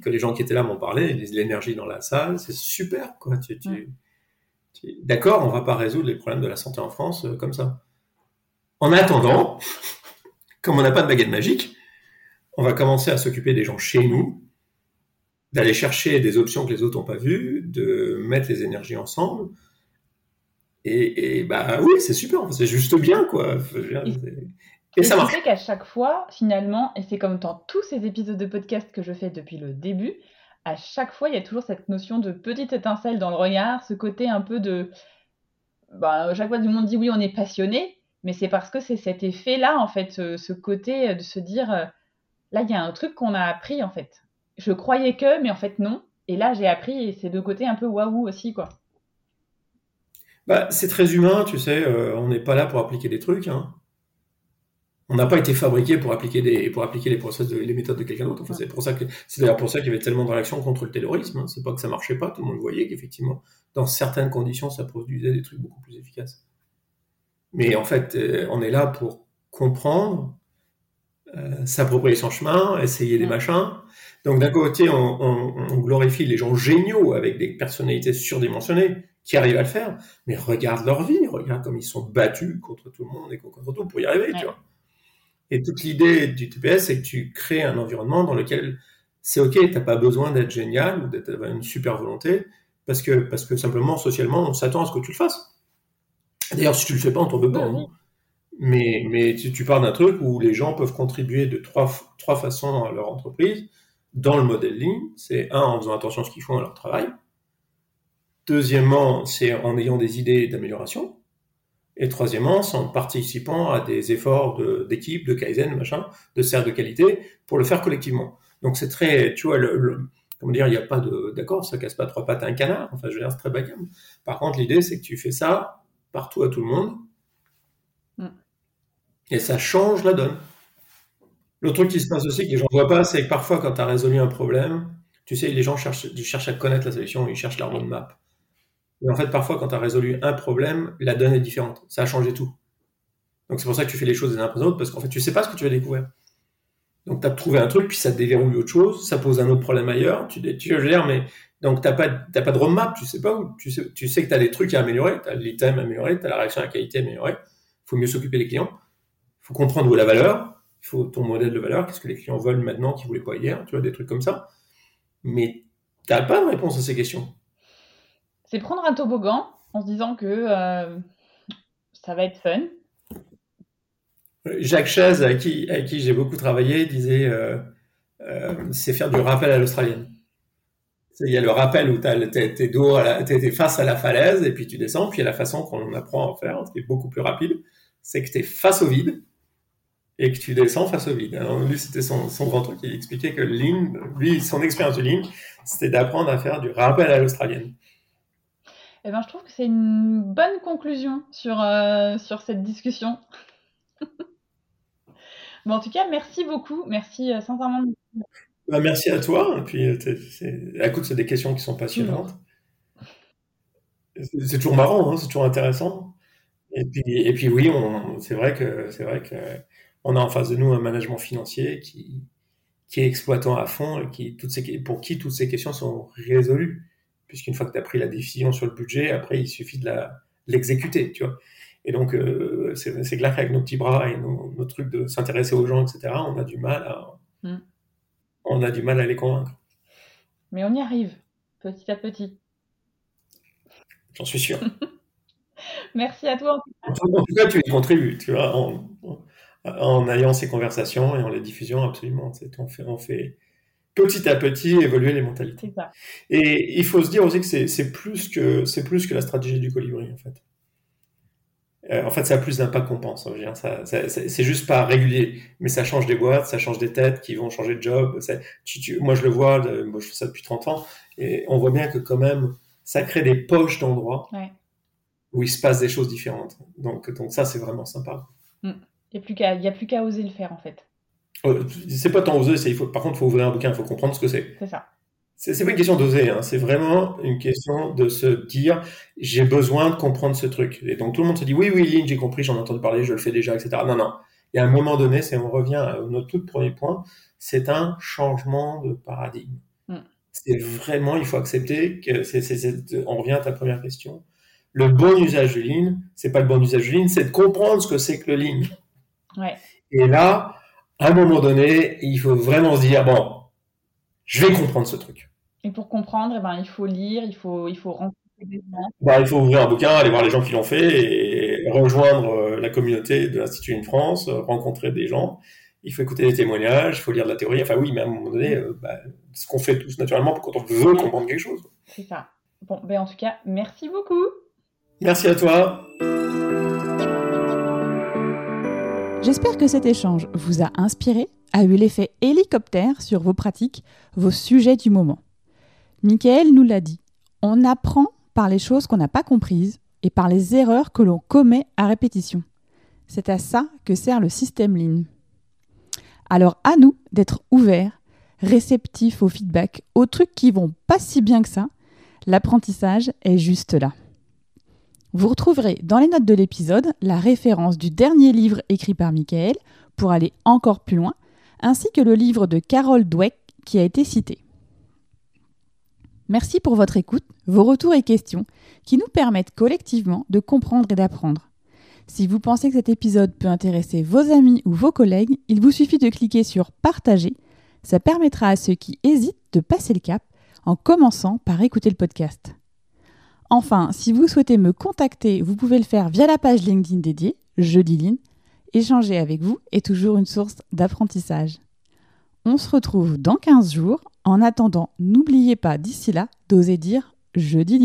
[SPEAKER 2] les gens qui étaient là m'ont parlé, l'énergie dans la salle, c'est super, quoi. D'accord, on va pas résoudre les problèmes de la santé en France euh, comme ça. En attendant, comme on n'a pas de baguette magique, on va commencer à s'occuper des gens chez nous, d'aller chercher des options que les autres n'ont pas vues, de mettre les énergies ensemble. Et, bah oui, c'est super, c'est juste bien, quoi.
[SPEAKER 3] Et, ça marche. qu'à chaque fois, finalement, et c'est comme dans tous ces épisodes de podcast que je fais depuis le début, à chaque fois, il y a toujours cette notion de petite étincelle dans le regard, ce côté un peu de. Bah, chaque fois, tout le monde dit oui, on est passionné, mais c'est parce que c'est cet effet-là, en fait, ce, côté de se dire euh, là, il y a un truc qu'on a appris, en fait. Je croyais que, mais en fait, non. Et là, j'ai appris, et c'est de côté un peu waouh aussi, quoi.
[SPEAKER 2] Bah, c'est très humain, tu sais, euh, on n'est pas là pour appliquer des trucs. Hein on n'a pas été fabriqué pour appliquer des pour appliquer les process les méthodes de quelqu'un d'autre. c'est pour ça que c'est d'ailleurs pour ça qu'il y avait tellement de réactions contre le terrorisme. Hein. C'est pas que ça marchait pas, tout le monde voyait qu'effectivement dans certaines conditions ça produisait des trucs beaucoup plus efficaces. Mais en fait, euh, on est là pour comprendre, euh, s'approprier son chemin, essayer des machins. Donc d'un côté, on, on, glorifie les gens géniaux avec des personnalités surdimensionnées qui arrivent à le faire, mais regarde leur vie, regarde comme ils sont battus contre tout le monde et contre tout pour y arriver, tu vois. Et toute l'idée du TPS, c'est que tu crées un environnement dans lequel c'est OK, tu n'as pas besoin d'être génial ou d'avoir une super volonté, parce que, parce que simplement, socialement, on s'attend à ce que tu le fasses. D'ailleurs, si tu le fais pas, on t'en veut pas. Hein. Mais, mais tu, tu pars d'un truc où les gens peuvent contribuer de trois, trois façons à leur entreprise dans le modèle ligne. C'est un, en faisant attention à ce qu'ils font à leur travail. Deuxièmement, c'est en ayant des idées d'amélioration. Et troisièmement, c'est en participant à des efforts d'équipe, de, Kaizen, machin, de cercle de qualité, pour le faire collectivement. Donc c'est très, tu vois, le, comment dire, il n'y a pas de, d'accord, ça casse pas trois pattes à un canard. Enfin, je veux dire, c'est très bas Par contre, l'idée, c'est que tu fais ça partout à tout le monde. Mm. Et ça change la donne. Le truc qui se passe aussi, que les gens ne voient pas, c'est que parfois, quand tu as résolu un problème, tu sais, les gens cherchent, ils cherchent à connaître la solution, ils cherchent la roadmap. Mais en fait, parfois, quand tu as résolu un problème, la donne est différente. Ça a changé tout. Donc c'est pour ça que tu fais les choses les uns après les autres, parce qu'en fait, tu sais pas ce que tu vas découvrir. Donc tu as trouvé un truc, puis ça te déverrouille autre chose, ça pose un autre problème ailleurs. Tu, tu veux dire, mais donc t'as pas, pas de roadmap, tu sais pas où. Tu sais, que tu as des trucs à améliorer, tu as l'item à améliorer, tu as la réaction à la qualité à améliorer. Il faut mieux s'occuper des clients. Il faut comprendre où est la valeur. Il faut ton modèle de valeur, qu'est-ce que les clients veulent maintenant qu'ils voulaient pas hier, tu vois, des trucs comme ça. Mais tu n'as pas de réponse à ces questions
[SPEAKER 3] c'est prendre un toboggan en se disant que euh, ça va être fun.
[SPEAKER 2] Jacques Chaise, avec qui, qui j'ai beaucoup travaillé, disait euh, euh, c'est faire du rappel à l'australienne. Il y a le rappel où tu es, face à la falaise et puis tu descends, puis il y a la façon qu'on apprend à faire, qui est beaucoup plus rapide, c'est que tu es face au vide et que tu descends face au vide. Alors, lui, c'était son, son, grand truc, il expliquait que ligne, lui, son expérience de ligne, c'était d'apprendre à faire du rappel à l'australienne.
[SPEAKER 3] Eh ben, je trouve que c'est une bonne conclusion sur, euh, sur cette discussion. bon, en tout cas, merci beaucoup. Merci euh, sincèrement.
[SPEAKER 2] Bah, merci à toi. Puis, euh, écoute, c'est des questions qui sont passionnantes. c'est toujours marrant, hein, c'est toujours intéressant. Et puis, et puis oui, c'est vrai que c'est vrai que a en face de nous un management financier qui, qui est exploitant à fond et qui, toutes ces, pour qui toutes ces questions sont résolues. Puisqu'une fois que tu as pris la décision sur le budget, après, il suffit de l'exécuter, tu vois. Et donc, euh, c'est clair qu'avec nos petits bras et nos, nos trucs de s'intéresser aux gens, etc., on a du mal à, mm. on a du mal à les convaincre.
[SPEAKER 4] Mais on y arrive, petit à petit.
[SPEAKER 2] J'en suis sûr.
[SPEAKER 4] Merci à toi.
[SPEAKER 2] En tout cas, tu y contribues, tu vois, en, ayant ces conversations et en les diffusant, absolument. On fait, on fait petit à petit évoluer les mentalités. Et il faut se dire aussi que c'est plus que c'est plus que la stratégie du colibri, en fait. Euh, en fait, ça a plus d'impact qu'on pense. Hein, c'est juste pas régulier, mais ça change des boîtes, ça change des têtes qui vont changer de job. moi, je le vois, moi, je fais ça depuis 30 ans, et on voit bien que quand même, ça crée des poches d'endroits où il se passe des choses différentes. Donc, donc ça, c'est vraiment sympa.
[SPEAKER 4] Mm. Il n'y a plus qu'à oser le faire, en fait.
[SPEAKER 2] Euh, c'est pas tant oser, il faut, par contre, il faut ouvrir un bouquin, il faut comprendre ce que c'est.
[SPEAKER 4] C'est ça.
[SPEAKER 2] C'est pas une question d'oser, hein. c'est vraiment une question de se dire j'ai besoin de comprendre ce truc. Et donc tout le monde se dit oui, oui, Lynn, j'ai compris, j'en ai entendu parler, je le fais déjà, etc. Non, non. Il y a un moment donné, c'est on revient à notre tout premier point, c'est un changement de paradigme. Mm. C'est vraiment, il faut accepter que c'est, on revient à ta première question. Le bon usage de Lean, c'est pas le bon usage de Lean, c'est de comprendre ce que c'est que le Lean.
[SPEAKER 4] Ouais.
[SPEAKER 2] Et là, à un moment donné, il faut vraiment se dire bon, je vais comprendre ce truc.
[SPEAKER 4] Et pour comprendre, eh ben, il faut lire, il faut, il faut rencontrer des gens.
[SPEAKER 2] Bah, il faut ouvrir un bouquin, aller voir les gens qui l'ont fait et rejoindre euh, la communauté de l'Institut in France, euh, rencontrer des gens. Il faut écouter des témoignages, il faut lire de la théorie. Enfin oui, mais à un moment donné, euh, bah, ce qu'on fait tous naturellement quand on veut comprendre quelque chose.
[SPEAKER 4] C'est ça. Bon, ben en tout cas, merci beaucoup.
[SPEAKER 2] Merci à toi.
[SPEAKER 3] J'espère que cet échange vous a inspiré, a eu l'effet hélicoptère sur vos pratiques, vos sujets du moment. Michael nous l'a dit, on apprend par les choses qu'on n'a pas comprises et par les erreurs que l'on commet à répétition. C'est à ça que sert le système Lean. Alors à nous d'être ouverts, réceptifs au feedback, aux trucs qui vont pas si bien que ça. L'apprentissage est juste là. Vous retrouverez dans les notes de l'épisode la référence du dernier livre écrit par Michael pour aller encore plus loin, ainsi que le livre de Carol Dweck qui a été cité. Merci pour votre écoute, vos retours et questions qui nous permettent collectivement de comprendre et d'apprendre. Si vous pensez que cet épisode peut intéresser vos amis ou vos collègues, il vous suffit de cliquer sur Partager. Ça permettra à ceux qui hésitent de passer le cap en commençant par écouter le podcast. Enfin, si vous souhaitez me contacter, vous pouvez le faire via la page LinkedIn dédiée, Jeudi Lean. Échanger avec vous est toujours une source d'apprentissage. On se retrouve dans 15 jours en attendant, n'oubliez pas d'ici là d'oser dire je dis